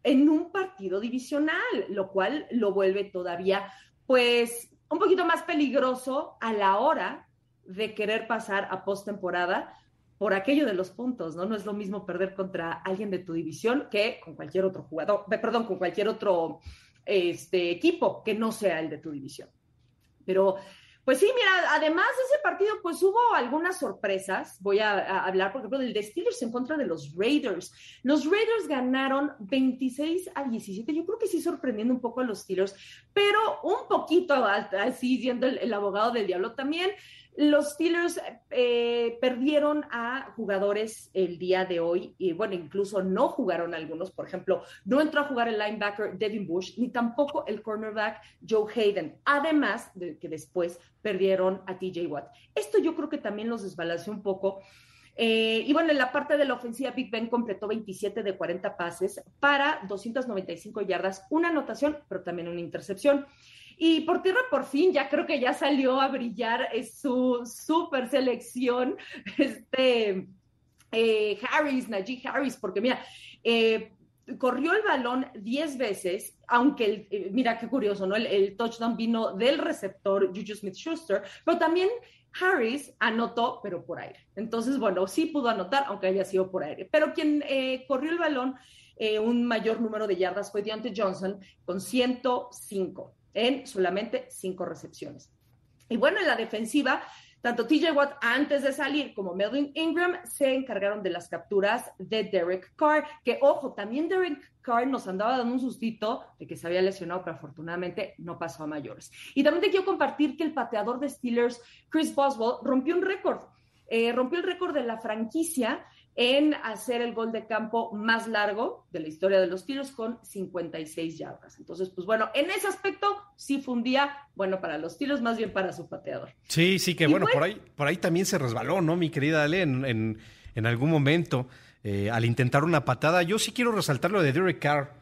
en un partido divisional, lo cual lo vuelve todavía, pues, un poquito más peligroso a la hora de querer pasar a postemporada por aquello de los puntos, ¿no? No es lo mismo perder contra alguien de tu división que con cualquier otro jugador, perdón, con cualquier otro este, equipo que no sea el de tu división. Pero pues sí, mira, además de ese partido, pues hubo algunas sorpresas. Voy a, hablar, por ejemplo, del de Steelers en contra de los Raiders. Los Raiders ganaron 26 a 17. Yo creo que sí sorprendiendo un poco a los Steelers, pero un poquito así siendo el, abogado del diablo también. Los Steelers eh, perdieron a jugadores el día de hoy y bueno, incluso no jugaron algunos. Por ejemplo, no entró a jugar el linebacker Devin Bush ni tampoco el cornerback Joe Hayden. Además de que después perdieron a TJ Watt. Esto yo creo que también los desbalanceó un poco. Eh, y bueno, en la parte de la ofensiva, Big Ben completó 27 de 40 pases para 295 yardas, una anotación, pero también una intercepción. Y por tierra, por fin, ya creo que ya salió a brillar su super selección, *laughs* este eh, Harris, Najee Harris, porque mira, eh, corrió el balón 10 veces, aunque, el, eh, mira qué curioso, ¿no? El, touchdown vino del receptor Juju Smith-Schuster, pero también Harris anotó, pero por aire. Entonces, bueno, sí pudo anotar, aunque haya sido por aire. Pero quien corrió el balón un mayor número de yardas fue Deontay Johnson con 105 en solamente cinco recepciones. Y bueno, en la defensiva, tanto TJ Watt antes de salir como Melvin Ingram se encargaron de las capturas de Derek Carr, que ojo, también Derek Carr nos andaba dando un sustito de que se había lesionado, pero afortunadamente no pasó a mayores. Y también te quiero compartir que el pateador de Steelers, Chris Boswell, rompió un récord. Eh, rompió el récord de la franquicia en hacer el gol de campo más largo de la historia de los tiros con 56 yardas. Entonces, pues bueno, en ese aspecto sí fue un día bueno para los tiros, más bien para su pateador. Sí, sí, que bueno, por ahí, por ahí también se resbaló, ¿no, mi querida Ale, en, en, algún momento eh, al intentar una patada. Yo sí quiero resaltar lo de Derek Carr,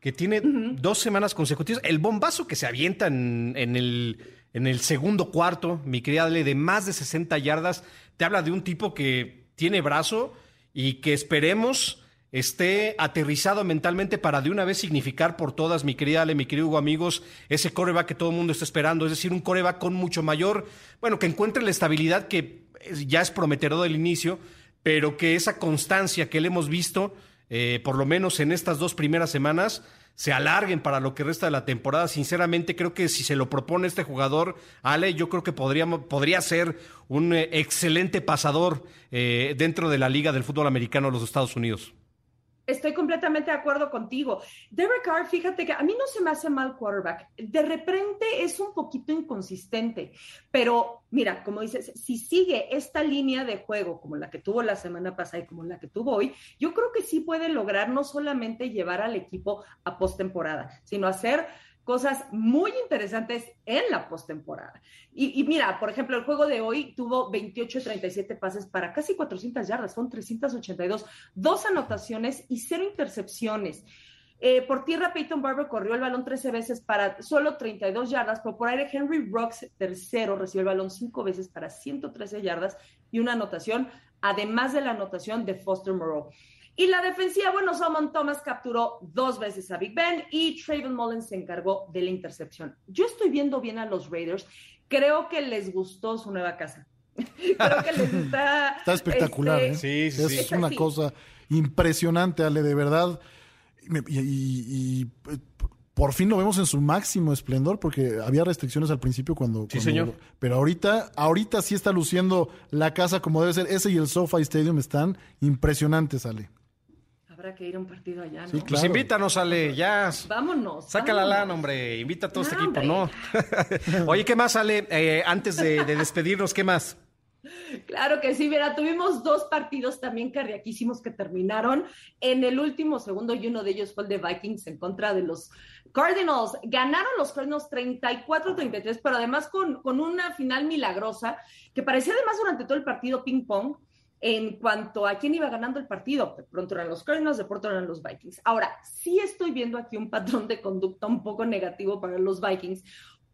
que tiene dos semanas consecutivas. El bombazo que se avienta en, en, el, en el segundo cuarto, mi querida Ale, de más de 60 yardas, te habla de un tipo que tiene brazo y que esperemos esté aterrizado mentalmente para de una vez significar por todas, mi querida Ale, mi querido Hugo, amigos, ese coreback que todo el mundo está esperando, es decir, un coreback con mucho mayor, bueno, que encuentre la estabilidad que ya es prometedor del inicio, pero que esa constancia que le hemos visto, eh, por lo menos en estas dos primeras semanas, se alarguen para lo que resta de la temporada. Sinceramente, creo que si se lo propone este jugador, Ale, yo creo que podría, podría ser un eh, excelente pasador eh, dentro de la Liga del Fútbol Americano de los Estados Unidos. Estoy completamente de acuerdo contigo. Derek Carr, fíjate que a mí no se me hace mal quarterback. De repente es un poquito inconsistente, pero mira, como dices, si sigue esta línea de juego como la que tuvo la semana pasada y como la que tuvo hoy, yo creo que sí puede lograr no solamente llevar al equipo a postemporada, sino hacer cosas muy interesantes en la postemporada. Y, mira, por ejemplo, el juego de hoy tuvo 28 37 pases para casi 400 yardas, son 382, dos anotaciones y cero intercepciones. Eh, por tierra, Peyton Barber corrió el balón 13 veces para solo 32 yardas, pero por aire, Henry Brooks, tercero, recibió el balón cinco veces para 113 yardas y una anotación, además de la anotación de Foster Moreau. Y la defensiva, bueno, Solomon Thomas capturó dos veces a Big Ben y Traven Mullins se encargó de la intercepción. Yo estoy viendo bien a los Raiders. Creo que les gustó su nueva casa. *laughs* Creo que les está. *laughs* Está espectacular, este, ¿eh? Sí, sí, Es, una cosa impresionante, Ale, de verdad. Y, por fin lo vemos en su máximo esplendor, porque había restricciones al principio cuando. Sí, señor. Pero ahorita, ahorita sí está luciendo la casa como debe ser. Ese y el SoFi Stadium están impresionantes, Ale habrá que ir a un partido allá, ¿no? Sí, Pues invítanos, Ale, ya. Vámonos. Saca la lana, hombre. Invita a todo este equipo, ¿no? *laughs* Oye, ¿qué más, Ale? Eh, antes de, despedirnos, ¿qué más? Claro que sí, mira, tuvimos dos partidos también cardiaquísimos que terminaron en el último segundo y uno de ellos fue el de Vikings en contra de los Cardinals. Ganaron los Cardinals 34-33, pero además con, con una final milagrosa que parecía además durante todo el partido ping-pong en cuanto a quién iba ganando el partido. De pronto eran los Cardinals, de pronto eran los Vikings. Ahora, sí estoy viendo aquí un patrón de conducta un poco negativo para los Vikings,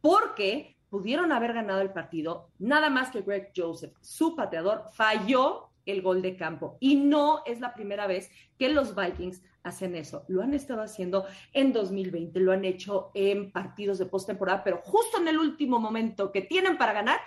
porque pudieron haber ganado el partido, nada más que Greg Joseph, su pateador, falló el gol de campo. Y no es la primera vez que los Vikings hacen eso. Lo han estado haciendo en 2020, lo han hecho en partidos de postemporada, pero justo en el último momento que tienen para ganar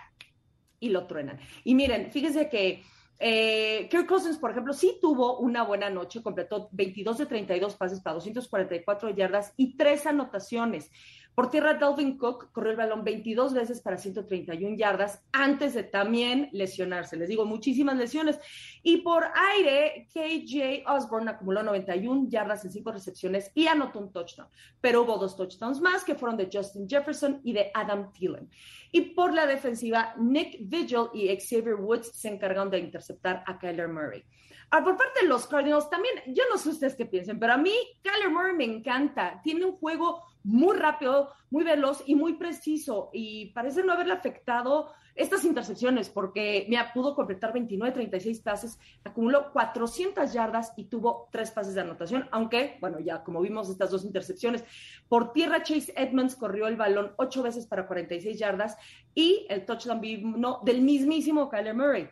y lo truenan. Y miren, fíjense que eh, Kirk Cousins, por ejemplo, sí tuvo una buena noche, completó 22 de 32 pases para 244 yardas y tres anotaciones. Por tierra, Dalvin Cook corrió el balón 22 veces para 131 yardas antes de también lesionarse. Les digo, muchísimas lesiones. Y por aire, KJ Osborne acumuló 91 yardas en cinco recepciones y anotó un touchdown. Pero hubo dos touchdowns más que fueron de Justin Jefferson y de Adam Thielen. Y por la defensiva, Nick Vigil y Xavier Woods se encargaron de interceptar a Kyler Murray. Ahora, por parte de los Cardinals, también, yo no sé ustedes qué piensen, pero a mí Kyler Murray me encanta. Tiene un juego muy rápido, muy veloz y muy preciso. Y parece no haberle afectado estas intercepciones, porque me pudo completar 29, 36 pases, acumuló 400 yardas y tuvo tres pases de anotación, aunque, bueno, ya como vimos estas dos intercepciones, por tierra Chase Edmonds corrió el balón ocho veces para 46 yardas y el touchdown vino del mismísimo Kyler Murray.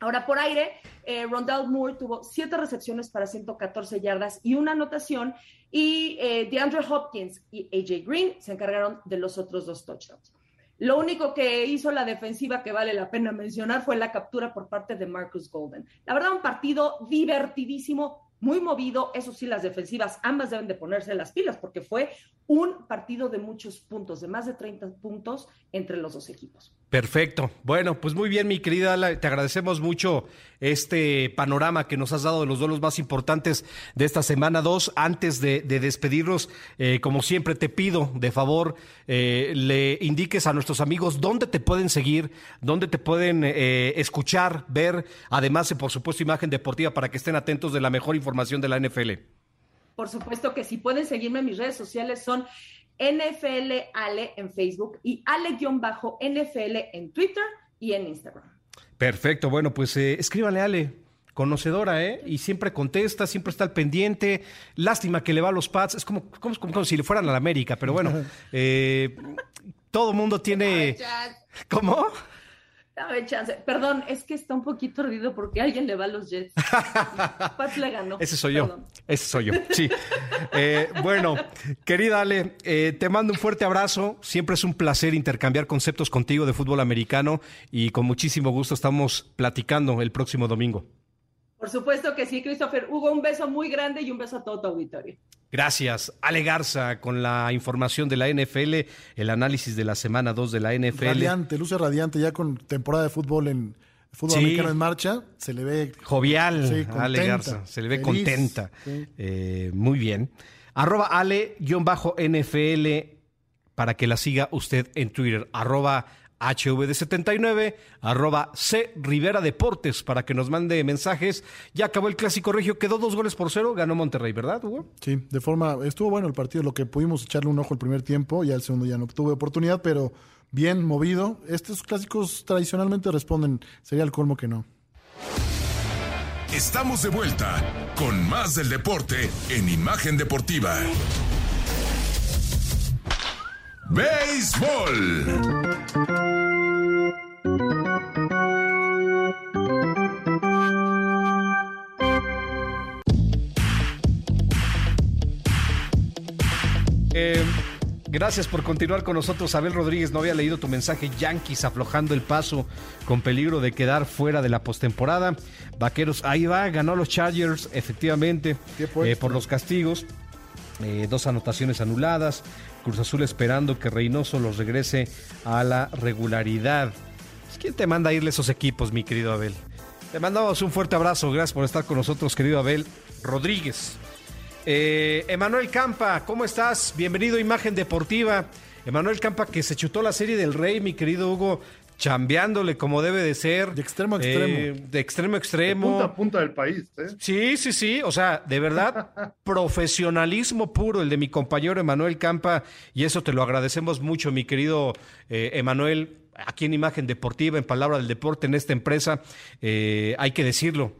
Ahora por aire, eh, Rondell Moore tuvo siete recepciones para 114 yardas y una anotación, y eh, DeAndre Hopkins y AJ Green se encargaron de los otros dos touchdowns. Lo único que hizo la defensiva que vale la pena mencionar fue la captura por parte de Marcus Golden. La verdad, un partido divertidísimo, muy movido. Eso sí, las defensivas ambas deben de ponerse las pilas porque fue un partido de muchos puntos, de más de 30 puntos entre los dos equipos. Perfecto. Bueno, pues muy bien, mi querida te agradecemos mucho este panorama que nos has dado de los duelos más importantes de esta semana 2. Antes de, despedirnos, eh, como siempre, te pido de favor, eh, le indiques a nuestros amigos dónde te pueden seguir, dónde te pueden eh, escuchar, ver, además, por supuesto, imagen deportiva para que estén atentos de la mejor información de la NFL. Por supuesto que si pueden seguirme en mis redes sociales son NFL Ale en Facebook y Ale-NFL en Twitter y en Instagram. Perfecto, bueno, pues eh, escríbanle Ale. Conocedora, ¿eh? Y siempre contesta, siempre está al pendiente. Lástima que le va a los pads. Es como, como, como, si le fueran a la América, pero bueno. Eh, todo mundo tiene. ¿Cómo? Dame chance. Perdón, es que está un poquito ruido porque alguien le va a los Jets. *laughs* Pat le ganó. Ese soy yo. Ese soy yo. Sí. Eh, bueno, querida Ale, eh, te mando un fuerte abrazo. Siempre es un placer intercambiar conceptos contigo de fútbol americano y con muchísimo gusto estamos platicando el próximo domingo. Por supuesto que sí, Christopher. Hugo, un beso muy grande y un beso a todo tu auditorio. Gracias. Ale Garza con la información de la NFL, el análisis de la semana 2 de la NFL. Radiante, luce radiante ya con temporada de fútbol en fútbol americano en marcha. Se le ve jovial Ale Garza, se le ve contenta. Eh, muy bien. Arroba Ale-NFL para que la siga usted en Twitter. Arroba HVD79, arroba C Rivera Deportes, para que nos mande mensajes. Ya acabó el clásico regio, quedó dos goles por cero, ganó Monterrey, ¿verdad, Hugo? Sí, de forma, estuvo bueno el partido, lo que pudimos echarle un ojo el primer tiempo, ya el segundo ya no tuve oportunidad, pero bien movido. Estos clásicos tradicionalmente responden, sería el colmo que no. Estamos de vuelta con más del deporte en Imagen Deportiva. Béisbol. Eh, gracias por continuar con nosotros. Abel Rodríguez no había leído tu mensaje. Yankees aflojando el paso con peligro de quedar fuera de la postemporada. Vaqueros, ahí va, ganó los Chargers, efectivamente, eh, por los castigos. Eh, dos anotaciones anuladas. Cruz Azul esperando que Reynoso los regrese a la regularidad. ¿Quién te manda a irle esos equipos, mi querido Abel? Te mandamos un fuerte abrazo. Gracias por estar con nosotros, querido Abel Rodríguez. Eh, Emanuel Campa, ¿cómo estás? Bienvenido a Imagen Deportiva. Emanuel Campa, que se chutó la serie del Rey, mi querido Hugo, chambeándole como debe de ser. De extremo a extremo. Eh, de extremo a extremo. De punta a punta del país. ¿eh? Sí, sí, sí. O sea, de verdad, *laughs* profesionalismo puro el de mi compañero Emanuel Campa. Y eso te lo agradecemos mucho, mi querido eh, Emanuel. Aquí en Imagen Deportiva, en Palabra del Deporte, en esta empresa, hay que decirlo.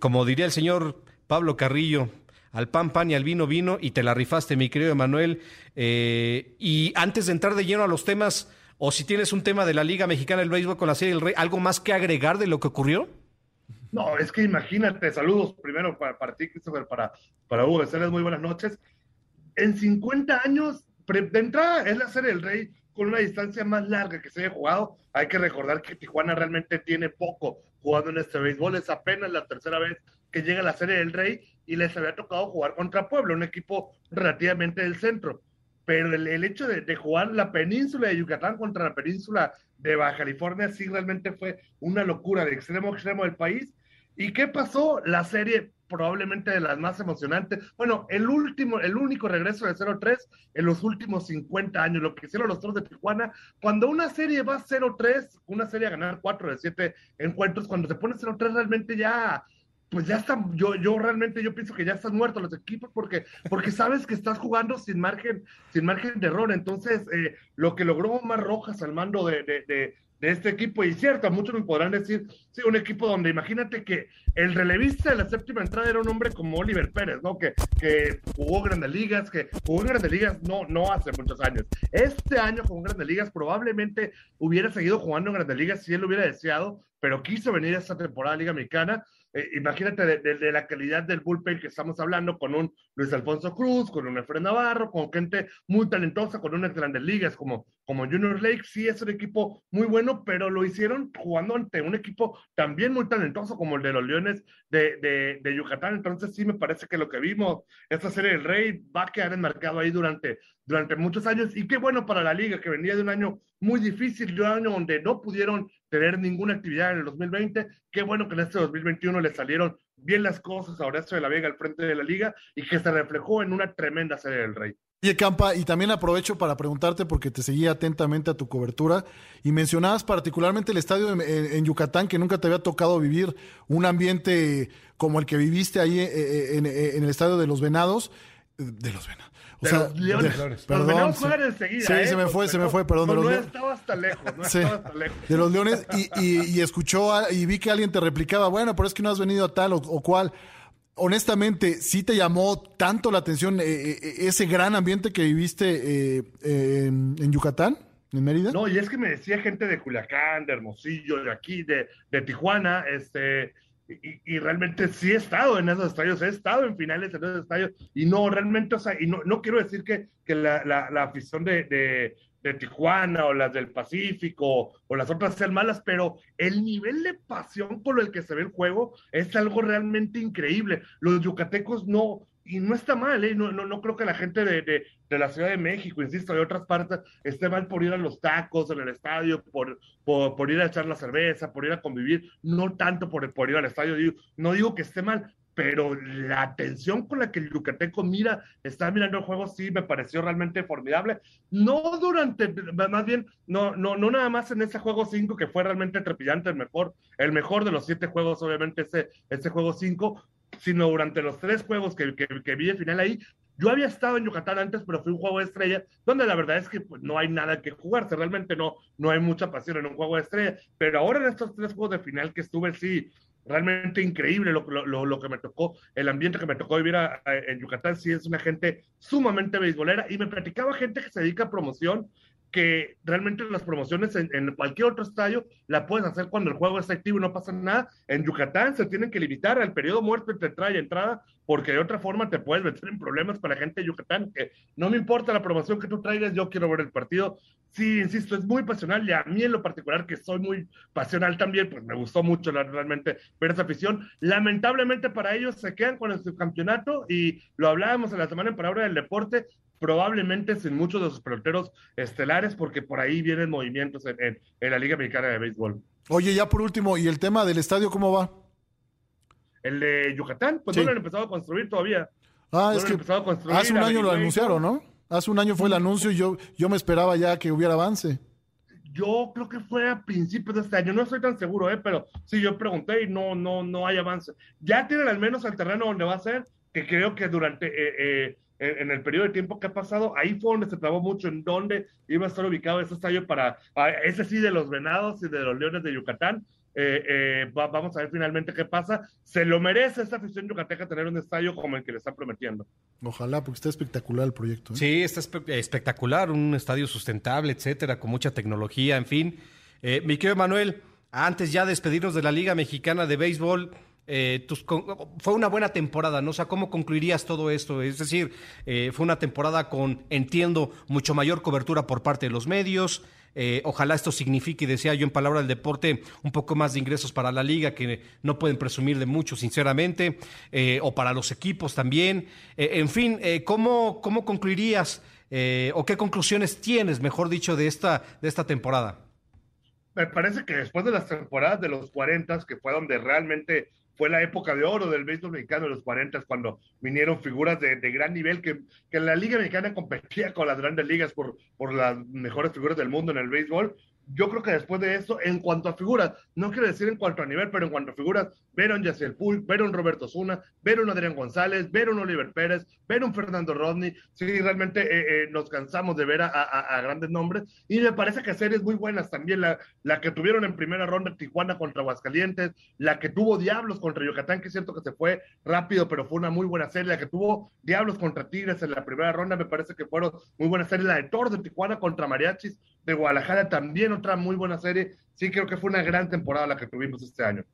como diría el señor Pablo Carrillo, al pan pan y al vino vino y te la rifaste, mi querido Emanuel. Eh, y antes de entrar de lleno a los temas, o si tienes un tema de la Liga Mexicana del Béisbol con la Serie del Rey, ¿algo más que agregar de lo que ocurrió? No, es que imagínate, saludos primero para, para ti, Christopher, para, para Hugo, decirles muy buenas noches. En 50 años, de entrada es la Serie del Rey con una distancia más larga que se haya jugado. Hay que recordar que Tijuana realmente tiene poco jugando en este béisbol, es apenas la tercera vez que llega la Serie del Rey y les había tocado jugar contra Puebla, un equipo relativamente del centro. Pero el, el hecho de, de, jugar la península de Yucatán contra la península de Baja California sí realmente fue una locura de extremo a extremo del país. ¿Y qué pasó? La serie probablemente de las más emocionantes. Bueno, el último, el único regreso de 0-3 en los últimos 50 años, lo que hicieron los Toros de Tijuana. Cuando una serie va 0-3, una serie a ganar 4 de 7 encuentros, cuando se pone 0-3 realmente ya pues ya está, yo, yo realmente yo pienso que ya están muertos los equipos porque, porque sabes que estás jugando sin margen, sin margen de error. Entonces, eh, lo que logró Omar Rojas al mando de, de, de, de, este equipo, y cierto, muchos me podrán decir, sí, un equipo donde imagínate que el relevista de la séptima entrada era un hombre como Oliver Pérez, ¿no? Que, que jugó grandes ligas, que jugó en grandes ligas no, no hace muchos años. Este año en grandes ligas, probablemente hubiera seguido jugando en grandes ligas si él lo hubiera deseado, pero quiso venir a esta temporada Liga Mexicana eh, imagínate de, de, de, la calidad del bullpen que estamos hablando con un Luis Alfonso Cruz, con un Efraín Navarro, con gente muy talentosa, con unas grandes ligas como, como Junior Lake. Sí, es un equipo muy bueno, pero lo hicieron jugando ante un equipo también muy talentoso como el de los Leones de, de, de Yucatán. Entonces, sí, me parece que lo que vimos, esta serie del Rey, va a quedar enmarcado ahí durante, durante muchos años. Y qué bueno para la liga, que venía de un año muy difícil, de un año donde no pudieron tener ninguna actividad en el 2020. Qué bueno que en este 2021 le salieron bien las cosas a Horacio de la Vega al frente de la liga y que se reflejó en una tremenda serie del Rey. Oye, Campa, y también aprovecho para preguntarte, porque te seguí atentamente a tu cobertura, y mencionabas particularmente el estadio en, Yucatán, que nunca te había tocado vivir un ambiente como el que viviste ahí en, en el estadio de los Venados, de los Venados. O de sea, los leones. de, perdón, perdón, sí, enseguida, sí ¿eh? se me fue, se me fue, perdón. No, de los no estaba hasta lejos, no Sí, estaba hasta lejos. de los leones y, y, y escuchó a- y vi que alguien te replicaba, bueno, pero es que no has venido a tal o, o cual. Honestamente, ¿sí te llamó tanto la atención eh, eh, ese gran ambiente que viviste eh, en, en Yucatán, en Mérida? No, y es que me decía gente de Culiacán, de Hermosillo, de aquí, de, de Tijuana, este, y, y realmente sí he estado en esos estadios, he estado en finales en esos estadios, y no, realmente, o sea, y no, no quiero decir que, que la, la, la afición de, de, de Tijuana o las del Pacífico o las otras sean malas, pero el nivel de pasión por el que se ve el juego es algo realmente increíble. Los yucatecos no, y no está mal, ¿eh? no, no, no creo que la gente de, de, de, la Ciudad de México, insisto, de otras partes, esté mal por ir a los tacos en el estadio, por, por, por ir a echar la cerveza, por ir a convivir, no tanto por, por ir al estadio, digo, no digo que esté mal, pero la atención con la que el yucateco mira, está mirando el juego, sí me pareció realmente formidable. No durante, más bien, no, no, no nada más en ese juego 5 que fue realmente trepidante, el mejor, el mejor de los siete juegos, obviamente, ese, ese juego 5, sino durante los tres juegos que, que, que vi de final ahí, yo había estado en Yucatán antes, pero fue un juego de estrella, donde la verdad es que pues, no hay nada que jugarse, realmente no, no hay mucha pasión en un juego de estrella, pero ahora en estos tres juegos de final que estuve, sí, realmente increíble lo, lo, lo, que me tocó, el ambiente que me tocó vivir a, a, en Yucatán, sí es una gente sumamente beisbolera, y me platicaba gente que se dedica a promoción, que realmente las promociones en, cualquier otro estadio la puedes hacer cuando el juego está activo y no pasa nada. En Yucatán se tienen que limitar al periodo muerto entre entrada y entrada, porque de otra forma te puedes meter en problemas para la gente de Yucatán, que no me importa la promoción que tú traigas, yo quiero ver el partido. Sí, insisto, es muy pasional y a mí en lo particular, que soy muy pasional también, pues me gustó mucho la, realmente ver esa afición. Lamentablemente para ellos se quedan con el subcampeonato y lo hablábamos en la semana en Palabra del Deporte, probablemente sin muchos de sus peloteros estelares, porque por ahí vienen movimientos en, en, en, la Liga Mexicana de Béisbol. Oye, ya por último, ¿y el tema del estadio cómo va? El de Yucatán, pues sí. no lo han empezado a construir todavía. Ah, no es que hace un año lo anunciaron, ¿no? Hace un año fue el anuncio y yo, yo me esperaba ya que hubiera avance. Yo creo que fue a principios de este año, no estoy tan seguro, ¿eh? pero sí, yo pregunté y no, no, no hay avance. Ya tienen al menos el terreno donde va a ser, que creo que durante eh, eh, en el periodo de tiempo que ha pasado, ahí fue donde se trabó mucho en dónde iba a estar ubicado ese estadio para, ese sí de los Venados y de los Leones de Yucatán. Eh, eh, va, vamos a ver finalmente qué pasa. Se lo merece esta afición yucateca tener un estadio como el que le están prometiendo. Ojalá, porque está espectacular el proyecto. ¿eh? Sí, está espe espectacular, un estadio sustentable, etcétera, con mucha tecnología, en fin. Eh, mi querido Manuel, antes ya de despedirnos de la Liga Mexicana de Béisbol, eh, tus, fue una buena temporada, ¿no? O sea, ¿cómo concluirías todo esto? Es decir, eh, fue una temporada con, entiendo, mucho mayor cobertura por parte de los medios. Eh, ojalá esto signifique, decía yo en palabra del deporte, un poco más de ingresos para la liga, que no pueden presumir de mucho, sinceramente, eh, o para los equipos también. Eh, en fin, ¿cómo, ¿cómo concluirías o qué conclusiones tienes, mejor dicho, de esta, de esta temporada? Me parece que después de las temporadas de los 40, que fue donde realmente fue la época de oro del béisbol mexicano de los 40, cuando vinieron figuras de, gran nivel, que, que, la Liga Mexicana *laughs* competía con las grandes ligas por, por las mejores figuras del mundo en el béisbol yo creo que después de eso, en cuanto a figuras, no quiero decir en cuanto a nivel, pero en cuanto a figuras, ver a un un Roberto Zuna, ver a un Adrián González, ver a un Oliver Pérez, ver a un Fernando Rodney, sí, realmente eh, eh, nos cansamos de ver a, grandes nombres, y me parece que series muy buenas también, la, la que tuvieron en primera ronda Tijuana contra Aguascalientes, la que tuvo Diablos contra Yucatán, que es cierto que se fue rápido, pero fue una muy buena serie, la que tuvo Diablos contra Tigres en la primera ronda, me parece que fueron muy buenas series, la de Toro de Tijuana contra Mariachis de Guadalajara también otra muy buena serie. Sí, creo que fue una gran temporada la que tuvimos este año.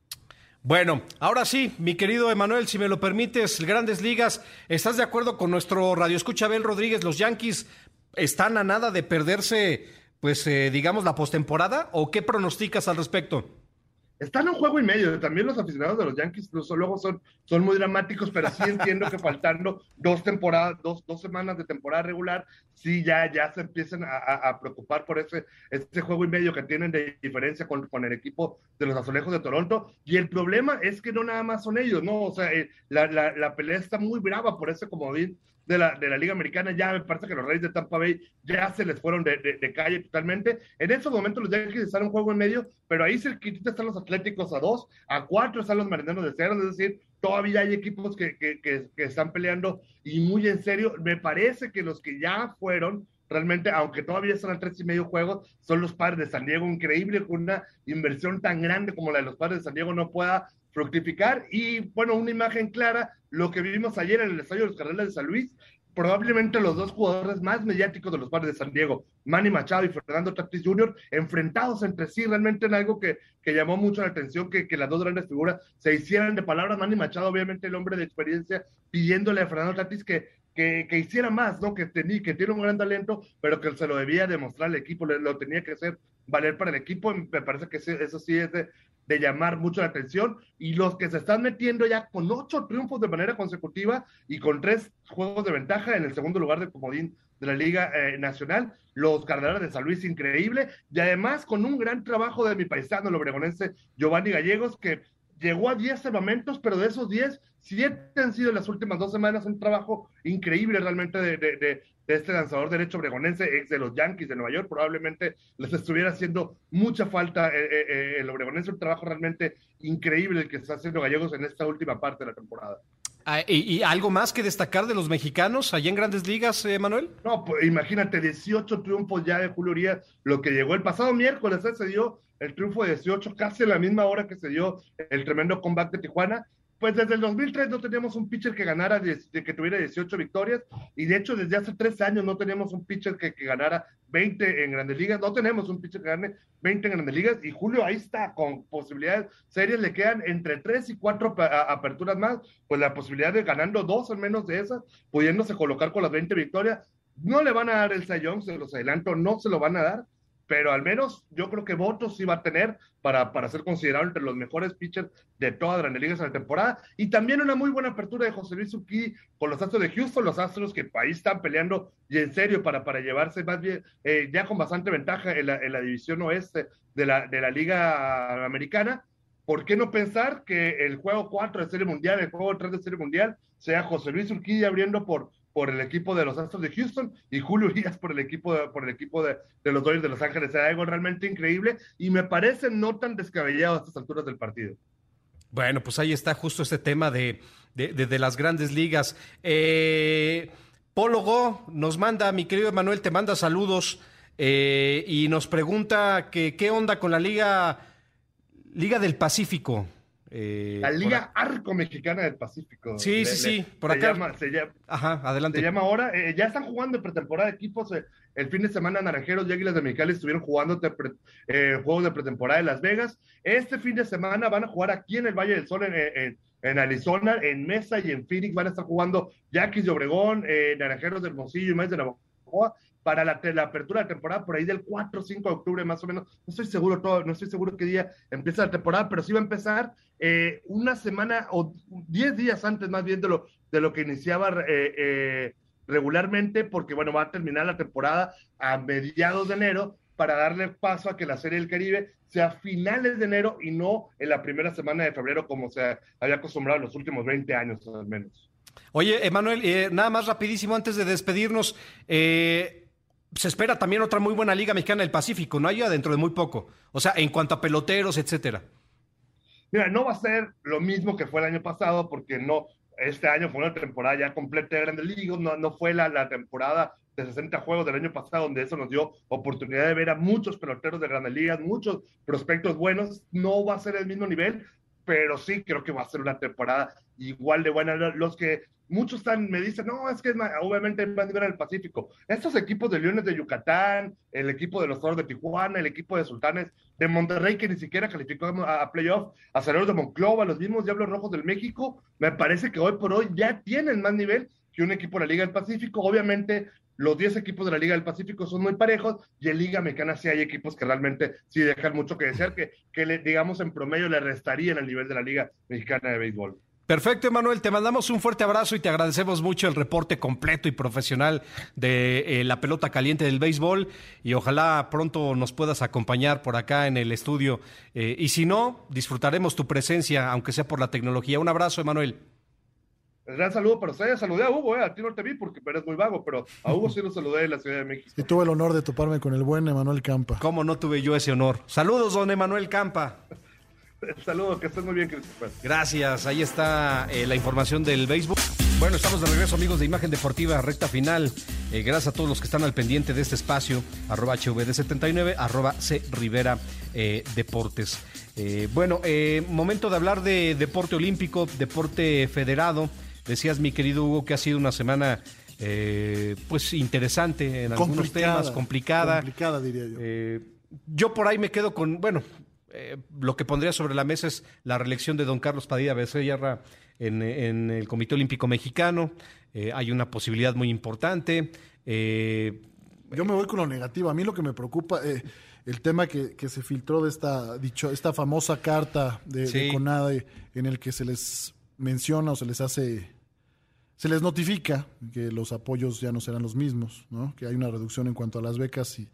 Bueno, ahora sí, mi querido Emanuel, si me lo permites, Grandes Ligas, ¿estás de acuerdo con nuestro radio escucha Abel Rodríguez? ¿Los Yankees están a nada de perderse, pues, eh, digamos, la postemporada? ¿O qué pronosticas al respecto? están en un juego y medio. También los aficionados de los Yankees luego son, son muy dramáticos, pero sí entiendo que *laughs* faltando dos temporadas, dos, dos semanas de temporada regular, sí ya, ya se empiezan a, preocupar por ese, ese juego y medio que tienen de diferencia con, con, el equipo de los azulejos de Toronto. Y el problema es que no nada más son ellos, ¿no? O sea, eh, la, la, pelea está muy brava por ese comodín de la, de la Liga Americana, ya me parece que los Reyes de Tampa Bay ya se les fueron de, de, calle totalmente. En esos momentos los Yankees están un juego en medio, pero ahí cerquita están los Atléticos a dos, a cuatro están los Marineros de cero, es decir, todavía hay equipos que, que, que, que están peleando y muy en serio, me parece que los que ya fueron, realmente, aunque todavía están a tres y medio juegos, son los padres de San Diego. Increíble que una inversión tan grande como la de los padres de San Diego no pueda fructificar. Y bueno, una imagen clara, lo que vimos ayer en el estadio de los Cardenales de San Luis, probablemente los dos jugadores más mediáticos de los padres de San Diego, Manny Machado y Fernando Tatis Jr., enfrentados entre sí, realmente en algo que, que llamó mucho la atención, que, que, las dos grandes figuras se hicieran de palabras. Manny Machado, obviamente el hombre de experiencia, pidiéndole a Fernando Tatis que, que, que hiciera más, ¿no? Que, tenía, que tiene un gran talento, pero que se lo debía demostrar al equipo, lo tenía que hacer valer para el equipo. Me parece que eso sí es de, de llamar mucho la atención. Y los que se están metiendo ya con ocho triunfos de manera consecutiva y con tres juegos de ventaja en el segundo lugar de comodín de la Liga eh, Nacional, los Cardenales de San Luis, increíble, y además con un gran trabajo de mi paisano, el obregonense Giovanni Gallegos, que llegó a 10 salvamentos, pero de esos 10, 7 han sido en las últimas dos semanas un trabajo increíble realmente de, de, de este lanzador derecho bregonense, ex de los Yankees de Nueva York, probablemente les estuviera haciendo mucha falta eh, eh, eh, el obregonense, un trabajo realmente increíble el que está haciendo Gallegos en esta última parte de la temporada. Ah, ¿Y, algo más que destacar de los mexicanos allá en Grandes Ligas, Manuel? No, pues imagínate, 18 triunfos ya de Julio Urias, lo que llegó el pasado miércoles, se dio el triunfo de 18, casi a la misma hora que se dio el tremendo comeback de Tijuana, pues desde el 2003 no teníamos un pitcher que ganara, de, que tuviera 18 victorias, y de hecho desde hace tres años no teníamos un pitcher que, ganara 20 en grandes ligas, no tenemos un pitcher que gane 20 en grandes ligas, y Julio ahí está, con posibilidades serias, le quedan entre tres y cuatro aperturas más, pues la posibilidad de ganando dos al menos de esas, pudiéndose colocar con las 20 victorias, no le van a dar el Sayón, se los adelanto, no se lo van a dar, pero al menos yo creo que votos sí va a tener para, para ser considerado entre los mejores pitchers de todas las ligas en la temporada. Y también una muy buena apertura de José Luis Uki con los Astros de Houston, los Astros que ahí están peleando y en serio para, para llevarse más bien, eh, ya con bastante ventaja en la, la división oeste de la, de la Liga Americana. ¿Por qué no pensar que el juego 4 de Serie Mundial, el juego 3 de Serie Mundial, sea José Luis Urquidi abriendo por por el equipo de los Astros de Houston y Julio Urias por el equipo de, por el equipo de, los Dodgers de Los Ángeles. Era algo realmente increíble y me parece no tan descabellado a estas alturas del partido. Bueno, pues ahí está justo este tema de, de, las grandes ligas. Eh, Pólogo nos manda, mi querido Emanuel, te manda saludos eh, y nos pregunta que qué onda con la Liga, Liga del Pacífico. Eh, la Liga Arco Mexicana del Pacífico. Sí, sí, sí, por se acá. Llama, se llama, Ajá, adelante. Se llama ahora, eh, ya están jugando en pretemporada equipos. Eh, el fin de semana Naranjeros y Águilas de Mexicali estuvieron jugando juegos de pretemporada en Las Vegas. Este fin de semana van a jugar aquí en el Valle del Sol, en, en, Arizona, en Mesa y en Phoenix. Van a estar jugando Yaquis de Obregón, Naranjeros de Hermosillo y más de Navajo para la, la, apertura de temporada por ahí del 4 o 5 de octubre más o menos. No estoy seguro todo, no estoy seguro qué día empieza la temporada, pero sí va a empezar eh, una semana o 10 días antes más bien de lo, de lo que iniciaba eh, eh, regularmente porque, bueno, va a terminar la temporada a mediados de enero para darle paso a que la Serie del Caribe sea finales de enero y no en la primera semana de febrero como se había acostumbrado en los últimos 20 años al menos. Oye, Emanuel, nada más rapidísimo antes de despedirnos. Eh, se espera también otra muy buena Liga Mexicana del Pacífico, ¿no? Allá dentro de muy poco. O sea, en cuanto a peloteros, etcétera. Mira, no va a ser lo mismo que fue el año pasado, porque no, este año fue una temporada ya completa de Grandes Ligas, no, no fue la, la temporada de 60 juegos del año pasado, donde eso nos dio oportunidad de ver a muchos peloteros de Grandes Ligas, muchos prospectos buenos. No va a ser el mismo nivel, pero sí creo que va a ser una temporada igual de buena. Los que muchos están, me dicen, no, es que es obviamente más nivel el Pacífico. Estos equipos de Leones de Yucatán, el equipo de los Toros de Tijuana, el equipo de Sultanes de Monterrey, que ni siquiera calificó a, a playoff, de Monclova, los mismos Diablos Rojos del México, me parece que hoy por hoy ya tienen más nivel que un equipo de la Liga del Pacífico. Obviamente, los 10 equipos de la Liga del Pacífico son muy parejos y en Liga Mexicana sí hay equipos que realmente sí dejan mucho que desear, que, que le, digamos en promedio le restarían el nivel de la Liga Mexicana de Béisbol. Perfecto, Emanuel. Te mandamos un fuerte abrazo y te agradecemos mucho el reporte completo y profesional de eh, la pelota caliente del béisbol. Y ojalá pronto nos puedas acompañar por acá en el estudio. Eh, y si no, disfrutaremos tu presencia, aunque sea por la tecnología. Un abrazo, Emanuel. Un gran saludo para ustedes. Saludé a Hugo, eh. a ti no te vi porque eres muy vago, pero a Hugo sí lo saludé en la Ciudad de México. Y tuve el honor de toparme con el buen Emanuel Campa. ¿Cómo no tuve yo ese honor? Saludos, don Emanuel Campa. *laughs* Saludos, que estés muy bien, Christopher. Gracias, ahí está eh, la información del béisbol. Bueno, estamos de regreso, amigos de Imagen Deportiva, recta final. Eh, gracias a todos los que están al pendiente de este espacio, arroba HVD79, arroba C Rivera eh, Deportes. Eh, bueno, eh, momento de hablar de deporte olímpico, deporte federado. Decías, mi querido Hugo, que ha sido una semana eh, pues interesante en algunos Complicada, temas, complicada. complicada, diría yo. Eh, yo por ahí me quedo con, bueno, eh, lo que pondría sobre la mesa es la reelección de don Carlos Padilla Becerra en, en el Comité Olímpico Mexicano. Eh, hay una posibilidad muy importante. Eh, Yo me voy con lo negativo. A mí lo que me preocupa, eh, el tema que, que se filtró de esta, dicho, esta famosa carta de, Sí. de CONADE en el que se les menciona o se les hace, se les notifica que los apoyos ya no serán los mismos, ¿no? que hay una reducción en cuanto a las becas y,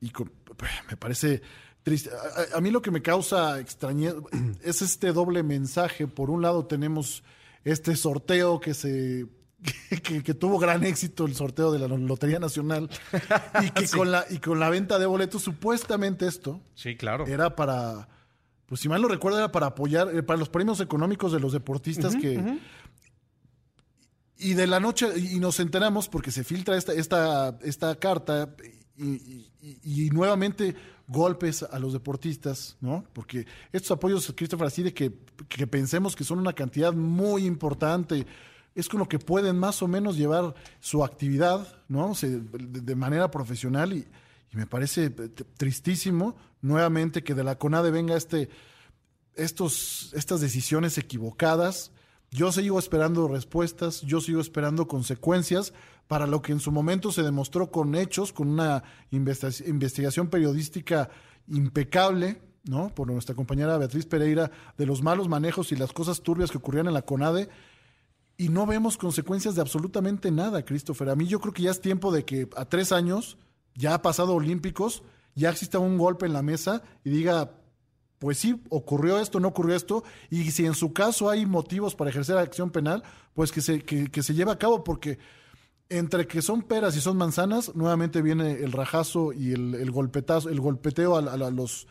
y con- me parece triste. A, mí lo que me causa extrañeza *clears throat* es este doble mensaje. Por un lado tenemos este sorteo que se *laughs* que, que tuvo gran éxito el sorteo de la Lotería Nacional *laughs* y que con la y con la venta de boletos supuestamente esto sí, claro. era para pues si mal no recuerdo era para apoyar eh, para los premios económicos de los deportistas que y de la noche y nos enteramos porque se filtra esta esta esta carta y, y- y- y nuevamente golpes a los deportistas, ¿no? Porque estos apoyos, Christopher, así de que, que pensemos que son una cantidad muy importante, es con lo que pueden más o menos llevar su actividad, ¿no? De, manera profesional y, me parece t- tristísimo nuevamente que de la CONADE venga este, estos, estas decisiones equivocadas. Yo sigo esperando respuestas, yo sigo esperando consecuencias para lo que en su momento se demostró con hechos, con una investi- investigación periodística impecable, ¿no? Por nuestra compañera Beatriz Pereira, de los malos manejos y las cosas turbias que ocurrían en la CONADE. Y no vemos consecuencias de absolutamente nada, Christopher. A mí yo creo que ya es tiempo de que a tres años, ya ha pasado Olímpicos, ya exista un golpe en la mesa y diga, pues sí, ocurrió esto, no ocurrió esto, y si en su caso hay motivos para ejercer acción penal, pues que se, que se lleve a cabo, porque entre que son peras y son manzanas, nuevamente viene el rajazo y el, golpetazo, el golpeteo a, los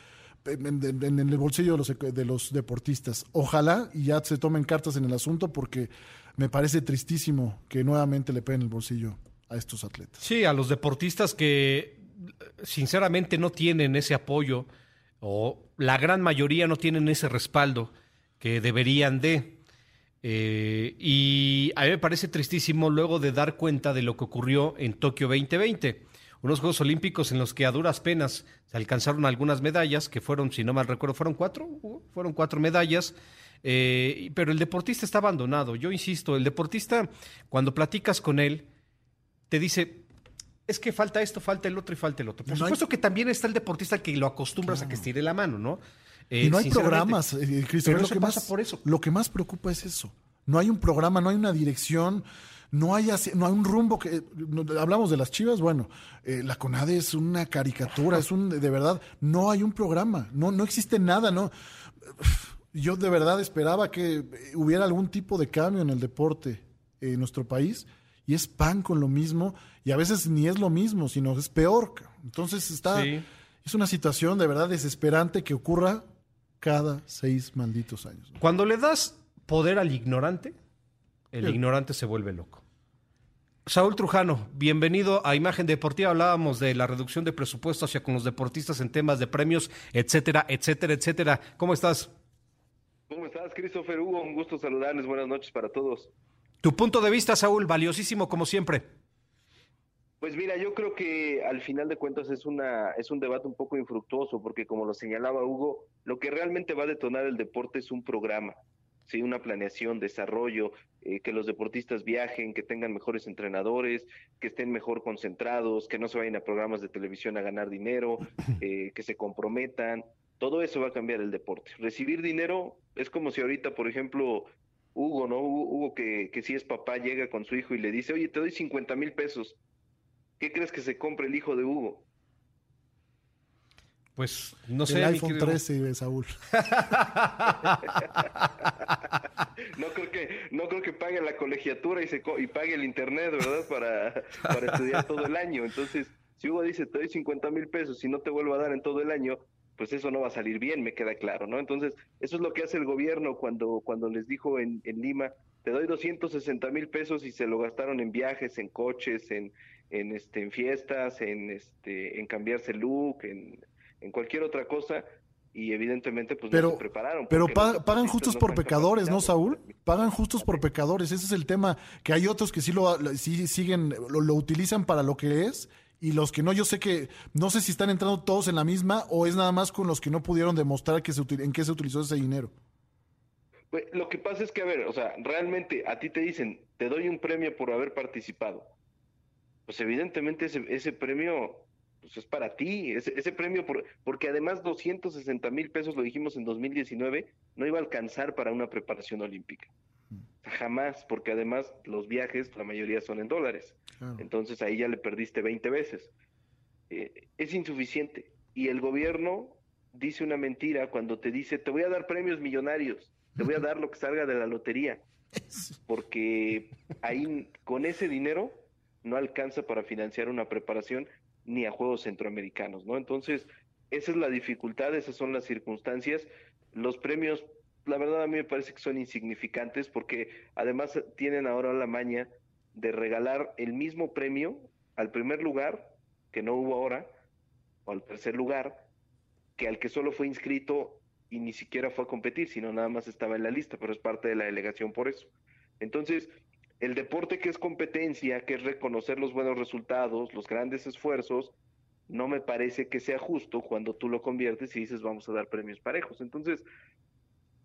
en el bolsillo de los, de los deportistas. Ojalá y ya se tomen cartas en el asunto, porque me parece tristísimo que nuevamente le peguen el bolsillo a estos atletas. Sí, a los deportistas que sinceramente no tienen ese apoyo o la gran mayoría no tienen ese respaldo que deberían de. Eh, y a mí me parece tristísimo luego de dar cuenta de lo que ocurrió en Tokio 2020. Unos Juegos Olímpicos en los que a duras penas se alcanzaron algunas medallas, que fueron, si no mal recuerdo, fueron cuatro, Hugo? fueron cuatro medallas, eh, pero el deportista está abandonado. Yo insisto, el deportista, cuando platicas con él, te dice, es que falta esto, falta el otro y falta el otro. Por No hay- supuesto que también está el deportista que lo acostumbras a que estire la mano, ¿no? Eh, y no hay programas, eh, Christopher, Pero lo que pasa más, por eso. Lo que más preocupa es eso. No hay un programa, no hay una dirección, no hay, no hay un rumbo que... hablamos de las chivas, bueno, eh, la CONADE es una caricatura, es un... De verdad, no hay un programa, no, no existe nada, ¿no? Yo de verdad esperaba que hubiera algún tipo de cambio en el deporte en nuestro país y es pan con lo mismo y a veces ni es lo mismo, sino es peor. Entonces está... Es una situación de verdad desesperante que ocurra cada seis malditos años. Cuando le das poder al ignorante, el ignorante se vuelve loco. Saúl Trujano, bienvenido a Imagen Deportiva. Hablábamos de la reducción de presupuesto hacia con los deportistas en temas de premios, etcétera, etcétera, etcétera. ¿Cómo estás? ¿Cómo estás, Christopher Hugo? Un gusto saludarles. Buenas noches para todos. Tu punto de vista, Saúl, valiosísimo como siempre. Pues mira, yo creo que al final de cuentas es una es un debate un poco infructuoso porque como lo señalaba Hugo, lo que realmente va a detonar el deporte es un programa, sí, una planeación, desarrollo, eh, que los deportistas viajen, que tengan mejores entrenadores, que estén mejor concentrados, que no se vayan a programas de televisión a ganar dinero, *clears throat* eh, que se comprometan. Todo eso va a cambiar el deporte. Recibir dinero es como si ahorita, por ejemplo, Hugo, ¿no? Hugo, que, que si es papá, llega con su hijo y le dice, oye, te doy 50 mil pesos ¿Qué crees que se compre el hijo de Hugo? Pues no sé. El iPhone 13 de Saúl. *laughs* no creo que no creo que pague la colegiatura y se y pague el internet, ¿verdad? Para, para estudiar todo el año. Entonces, si Hugo dice te doy 50 mil pesos y no te vuelvo a dar en todo el año, pues eso no va a salir bien, me queda claro, ¿no? Entonces, eso es lo que hace el gobierno cuando cuando les dijo en, en Lima, te doy 260 mil pesos y se lo gastaron en viajes, en coches, en en, este, en fiestas, en, este, en cambiarse look, en, en cualquier otra cosa y evidentemente pues pero, no se prepararon. Pero pagan justos por pecadores, ¿no, Saúl? Pagan justos por pecadores, ese es el tema, que hay otros que sí lo sí siguen, lo, utilizan para lo que es, y los que no, yo sé que, no sé si están entrando todos en la misma, o es nada más con los que no pudieron demostrar que se, en qué se utilizó ese dinero. Pues, lo que pasa es que, a ver, o sea, realmente a ti te dicen, te doy un premio por haber participado pues evidentemente ese, ese premio pues es para ti, ese, ese premio, por, porque además 260 mil pesos, lo dijimos en 2019, no iba a alcanzar para una preparación olímpica. Jamás, porque además los viajes, la mayoría son en dólares. Entonces ahí ya le perdiste 20 veces. Eh, es insuficiente. Y el gobierno dice una mentira cuando te dice, te voy a dar premios millonarios, te voy a *laughs* dar lo que salga de la lotería. Porque ahí, con ese dinero, no alcanza para financiar una preparación ni a Juegos Centroamericanos, ¿no? Entonces, esa es la dificultad, esas son las circunstancias. Los premios, la verdad a mí me parece que son insignificantes porque además tienen ahora la maña de regalar el mismo premio al primer lugar, que no hubo ahora, o al tercer lugar, que al que solo fue inscrito y ni siquiera fue a competir, sino nada más estaba en la lista, pero es parte de la delegación por eso. Entonces, el deporte que es competencia, que es reconocer los buenos resultados, los grandes esfuerzos, no me parece que sea justo cuando tú lo conviertes y dices vamos a dar premios parejos. Entonces,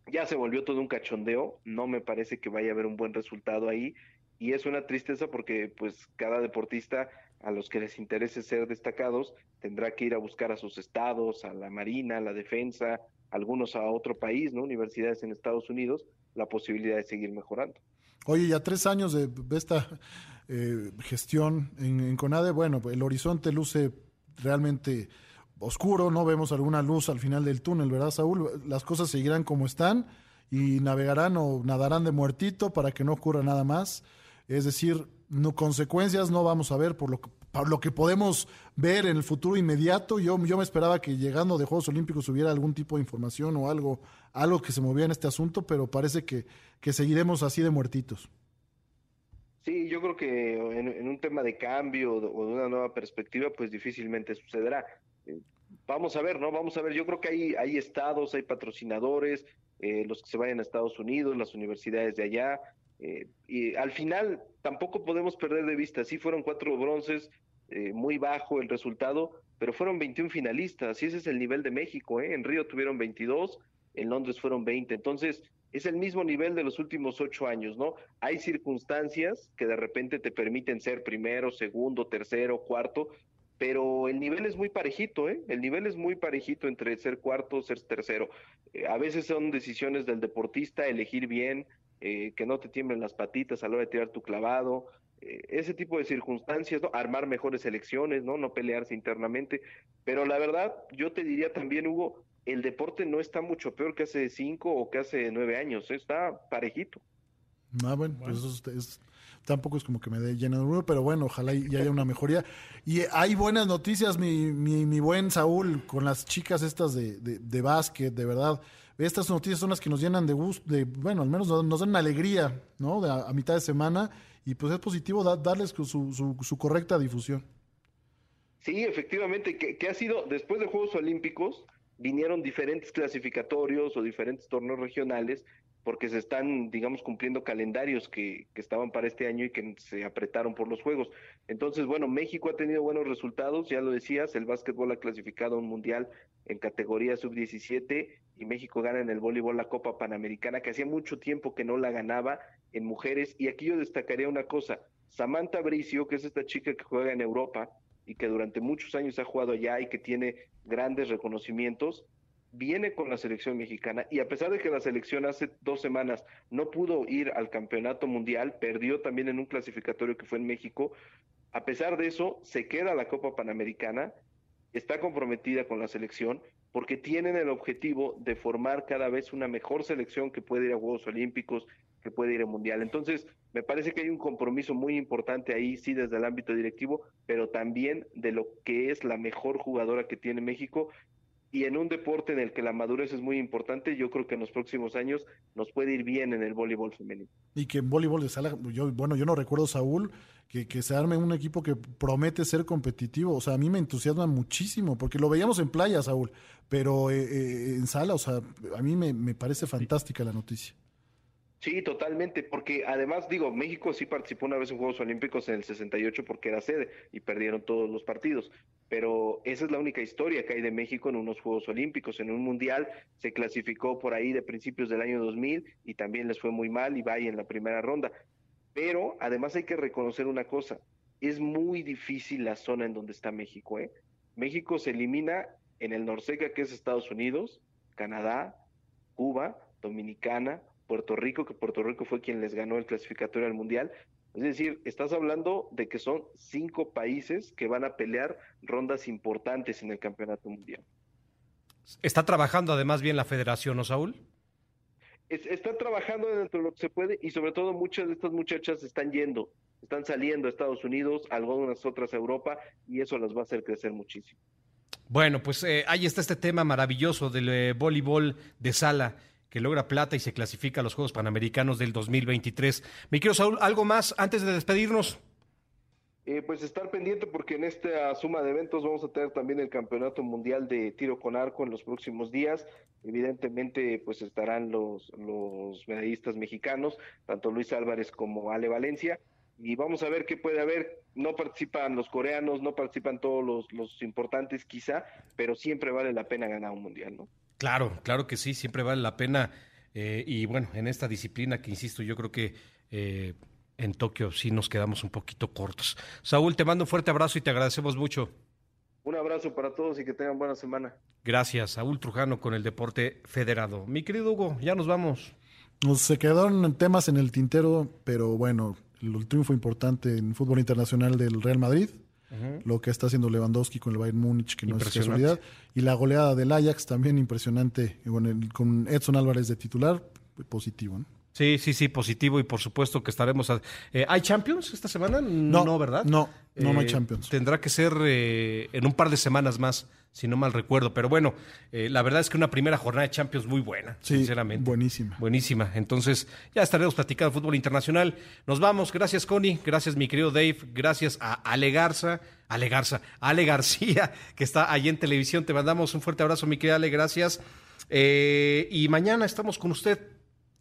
ya se volvió todo un cachondeo, no me parece que vaya a haber un buen resultado ahí y es una tristeza porque pues cada deportista a los que les interese ser destacados tendrá que ir a buscar a sus estados, a la marina, a la defensa, algunos a otro país, ¿no? Universidades en Estados Unidos, la posibilidad de seguir mejorando. Oye, ya tres años de, esta eh, gestión en, CONADE, bueno, el horizonte luce realmente oscuro, no vemos alguna luz al final del túnel, ¿verdad, Saúl? Las cosas seguirán como están y navegarán o nadarán de muertito para que no ocurra nada más. Es decir, no, consecuencias no vamos a ver por lo, por lo que podemos ver en el futuro inmediato. Yo, yo me esperaba que llegando de Juegos Olímpicos hubiera algún tipo de información o algo, algo que se movía en este asunto, pero parece que, que seguiremos así de muertitos. Sí, yo creo que en, un tema de cambio o de una nueva perspectiva, pues difícilmente sucederá. Eh, vamos a ver, ¿no? Vamos a ver. Yo creo que hay, hay estados, hay patrocinadores, eh, los que se vayan a Estados Unidos, las universidades de allá. Eh, y al final tampoco podemos perder de vista, sí fueron cuatro bronces, muy bajo el resultado, pero fueron 21 finalistas y ese es el nivel de México. ¿eh? En Río tuvieron 22, en Londres fueron 20. Entonces, es el mismo nivel de los últimos ocho años, ¿no? Hay circunstancias que de repente te permiten ser primero, segundo, tercero, cuarto, pero el nivel es muy parejito, ¿eh? El nivel es muy parejito entre ser cuarto, ser tercero. Eh, a veces son decisiones del deportista elegir bien, eh, que no te tiemblen las patitas a la hora de tirar tu clavado, eh, ese tipo de circunstancias, ¿no? Armar mejores elecciones, ¿no? No pelearse internamente. Pero la verdad, yo te diría también, Hugo, el deporte no está mucho peor que hace cinco o que hace nueve años, está parejito. Ah, bueno, pues eso es, tampoco es como que me dé lleno de orgullo, pero bueno, ojalá y haya una mejoría. Y hay buenas noticias, mi, mi, mi buen Saúl, con las chicas estas de, de, de, básquet, de verdad. Estas noticias son las que nos llenan de gusto, de, bueno, al menos nos dan alegría, ¿no? De a, mitad de semana, y pues es positivo da, darles su, correcta difusión. Sí, efectivamente, que, ha sido, después de Juegos Olímpicos, vinieron diferentes clasificatorios o diferentes torneos regionales porque se están, digamos, cumpliendo calendarios que, que, estaban para este año y que se apretaron por los Juegos. Entonces, bueno, México ha tenido buenos resultados, ya lo decías, el básquetbol ha clasificado a un mundial en categoría sub-17 y México gana en el voleibol la Copa Panamericana, que hacía mucho tiempo que no la ganaba en mujeres. Y aquí yo destacaría una cosa, Samantha Bricio, que es esta chica que juega en Europa y que durante muchos años ha jugado allá y que tiene grandes reconocimientos, viene con la selección mexicana y a pesar de que la selección hace dos semanas no pudo ir al campeonato mundial, perdió también en un clasificatorio que fue en México, a pesar de eso se queda la Copa Panamericana, está comprometida con la selección porque tienen el objetivo de formar cada vez una mejor selección que puede ir a Juegos Olímpicos, que puede ir al Mundial. Entonces, me parece que hay un compromiso muy importante ahí, sí, desde el ámbito directivo, pero también de lo que es la mejor jugadora que tiene México y en un deporte en el que la madurez es muy importante, yo creo que en los próximos años nos puede ir bien en el voleibol femenino. Y que en voleibol de sala, yo, bueno, yo no recuerdo, Saúl, que, se arme un equipo que promete ser competitivo. O sea, a mí me entusiasma muchísimo, porque lo veíamos en playa, Saúl, pero eh, eh, en sala, o sea, a mí me parece fantástica la noticia. Sí, totalmente, porque además, digo, México sí participó una vez en Juegos Olímpicos en el 68 porque era sede y perdieron todos los partidos, pero esa es la única historia que hay de México en unos Juegos Olímpicos. En un Mundial se clasificó por ahí de principios del año 2000 y también les fue muy mal y va ahí en la primera ronda. Pero además hay que reconocer una cosa, es muy difícil la zona en donde está México. ¿eh? México se elimina en el Norseca, que es Estados Unidos, Canadá, Cuba, Dominicana, Puerto Rico, que Puerto Rico fue quien les ganó el clasificatorio al Mundial. Es decir, estás hablando de que son cinco países que van a pelear rondas importantes en el Campeonato Mundial. ¿Está trabajando además bien la federación, ¿no, Saúl? Es, está trabajando dentro de lo que se puede y sobre todo muchas de estas muchachas están yendo, están saliendo a Estados Unidos, algunas otras a Europa y eso las va a hacer crecer muchísimo. Bueno, pues eh, ahí está este tema maravilloso del eh, voleibol de sala que logra plata y se clasifica a los Juegos Panamericanos del 2023. Mi querido Saúl, ¿algo más antes de despedirnos? Eh, pues estar pendiente porque en esta suma de eventos vamos a tener también el Campeonato Mundial de Tiro con Arco en los próximos días. Evidentemente, pues estarán los, los medallistas mexicanos, tanto Luis Álvarez como Ale Valencia. Y vamos a ver qué puede haber. No participan los coreanos, no participan todos los, los importantes quizá, pero siempre vale la pena ganar un mundial, ¿no? Claro, claro que sí, siempre vale la pena. Eh, y bueno, en esta disciplina que insisto, yo creo que eh, en Tokio sí nos quedamos un poquito cortos. Saúl, te mando un fuerte abrazo y te agradecemos mucho. Un abrazo para todos y que tengan buena semana. Gracias, Saúl Trujano con el Deporte Federado. Mi querido Hugo, ya nos vamos. Nos se quedaron temas en el tintero, pero bueno, el triunfo importante en fútbol internacional del Real Madrid Lo que está haciendo Lewandowski con el Bayern Múnich, que no es casualidad. Y la goleada del Ajax también impresionante, con, el, con Edson Álvarez de titular, positivo. ¿no? Sí, sí, sí, positivo y por supuesto que estaremos. A... Eh, ¿Hay Champions esta semana? No, no ¿verdad? No, no, eh, no hay Champions. Tendrá que ser eh, en un par de semanas más, si no mal recuerdo. Pero bueno, eh, la verdad es que una primera jornada de Champions muy buena, sí, sinceramente. Buenísima. Buenísima. Entonces, ya estaremos platicando fútbol internacional. Nos vamos. Gracias, Connie. Gracias, mi querido Dave. Gracias a Ale Garza. Ale Garza. Ale García, *laughs* que está allí en televisión. Te mandamos un fuerte abrazo, mi querida Ale. Gracias. y mañana estamos con usted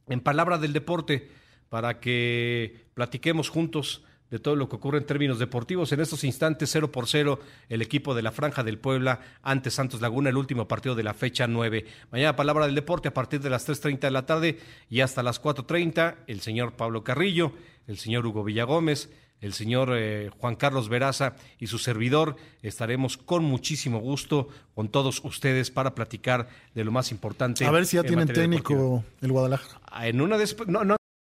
en Palabra del Deporte para que platiquemos juntos de todo lo que ocurre en términos deportivos. En estos instantes, 0 por 0, el equipo de la Franja del Puebla ante Santos Laguna, el último partido de la fecha 9. Mañana, palabra del deporte, a partir de las 3.30 de la tarde y hasta las 4.30, el señor Pablo Carrillo, el señor Hugo Villagómez, el señor eh, Juan Carlos Veraza y su servidor. Estaremos con muchísimo gusto con todos ustedes para platicar de lo más importante. A ver si ya tienen técnico deportiva. el Guadalajara. En una no, no